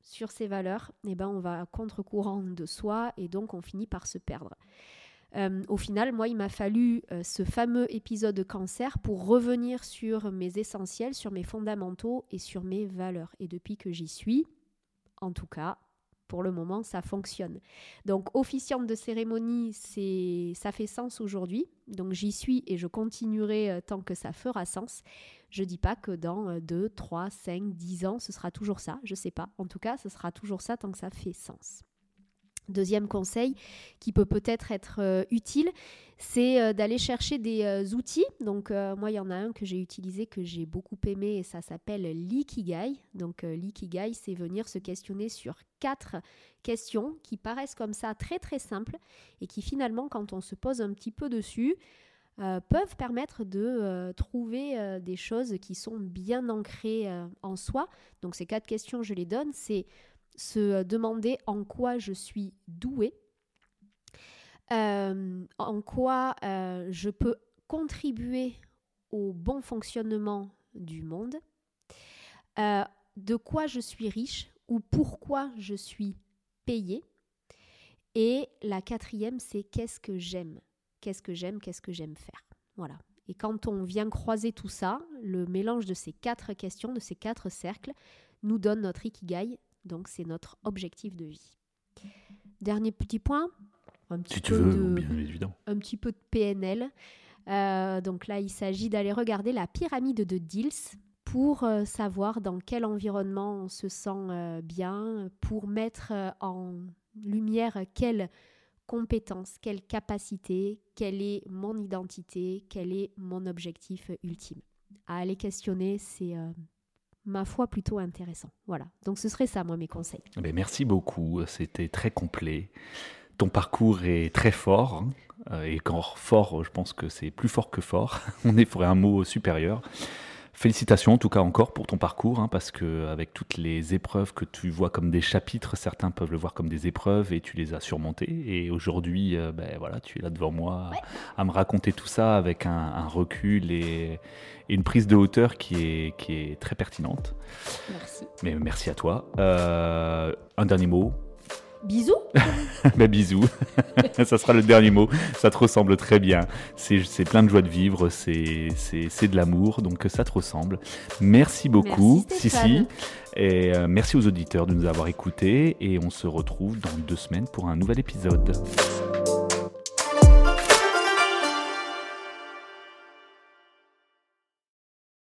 sur ses valeurs, eh ben on va à contre-courant de soi et donc on finit par se perdre. Euh, au final, moi, il m'a fallu euh, ce fameux épisode de cancer pour revenir sur mes essentiels, sur mes fondamentaux et sur mes valeurs. Et depuis que j'y suis, en tout cas, pour le moment, ça fonctionne. Donc, officiante de cérémonie, c'est, ça fait sens aujourd'hui. Donc, j'y suis et je continuerai euh, tant que ça fera sens. Je dis pas que dans 2, 3, 5, 10 ans, ce sera toujours ça. Je sais pas. En tout cas, ce sera toujours ça tant que ça fait sens. Deuxième conseil qui peut peut-être être euh, utile, c'est euh, d'aller chercher des euh, outils. Donc moi, il y en a un que j'ai utilisé, que j'ai beaucoup aimé, et ça s'appelle l'ikigai. Donc l'ikigai, c'est venir se questionner sur quatre questions qui paraissent comme ça très très simples et qui finalement, quand on se pose un petit peu dessus, peuvent permettre de trouver des choses qui sont bien ancrées en soi. Donc ces quatre questions, je les donne. C'est se demander en quoi je suis douée, euh, en quoi euh, je peux contribuer au bon fonctionnement du monde, euh, de quoi je suis riche ou pourquoi je suis payée. Et la quatrième, c'est qu'est-ce que j'aime? Qu'est-ce que j'aime? Qu'est-ce que j'aime faire? Voilà. Et quand on vient croiser tout ça, le mélange de ces quatre questions, de ces quatre cercles, nous donne notre ikigai, donc c'est notre objectif de vie. Dernier petit point, un petit, peu, de, Un petit peu de PNL. Euh, donc là, il s'agit d'aller regarder la pyramide de Diels pour euh, savoir dans quel environnement on se sent euh, bien, pour mettre en lumière quelles compétences, quelle capacité, quelle est mon identité, quel est mon objectif ultime. À aller questionner, c'est ma foi, plutôt intéressant. Voilà. Donc ce serait ça, moi, mes conseils. Eh ben, merci beaucoup. C'était très complet. Ton parcours est très fort. Hein. Euh, et quand fort, je pense que c'est plus fort que fort. On est pour un mot supérieur. Félicitations en tout cas encore pour ton parcours, hein, parce que avec toutes les épreuves que tu vois comme des chapitres, certains peuvent le voir comme des épreuves et tu les as surmontées. Et aujourd'hui, euh, ben voilà, tu es là devant moi à me raconter tout ça avec un, recul et, une prise de hauteur qui est, qui est très pertinente. Merci. Mais merci à toi. Euh, un dernier mot Bisous bah, bisous. ça sera le dernier mot. Ça te ressemble très bien. C'est plein de joie de vivre, c'est de l'amour, donc ça te ressemble. Merci beaucoup, Sissi. Et euh, merci aux auditeurs de nous avoir écoutés. Et on se retrouve dans deux semaines pour un nouvel épisode.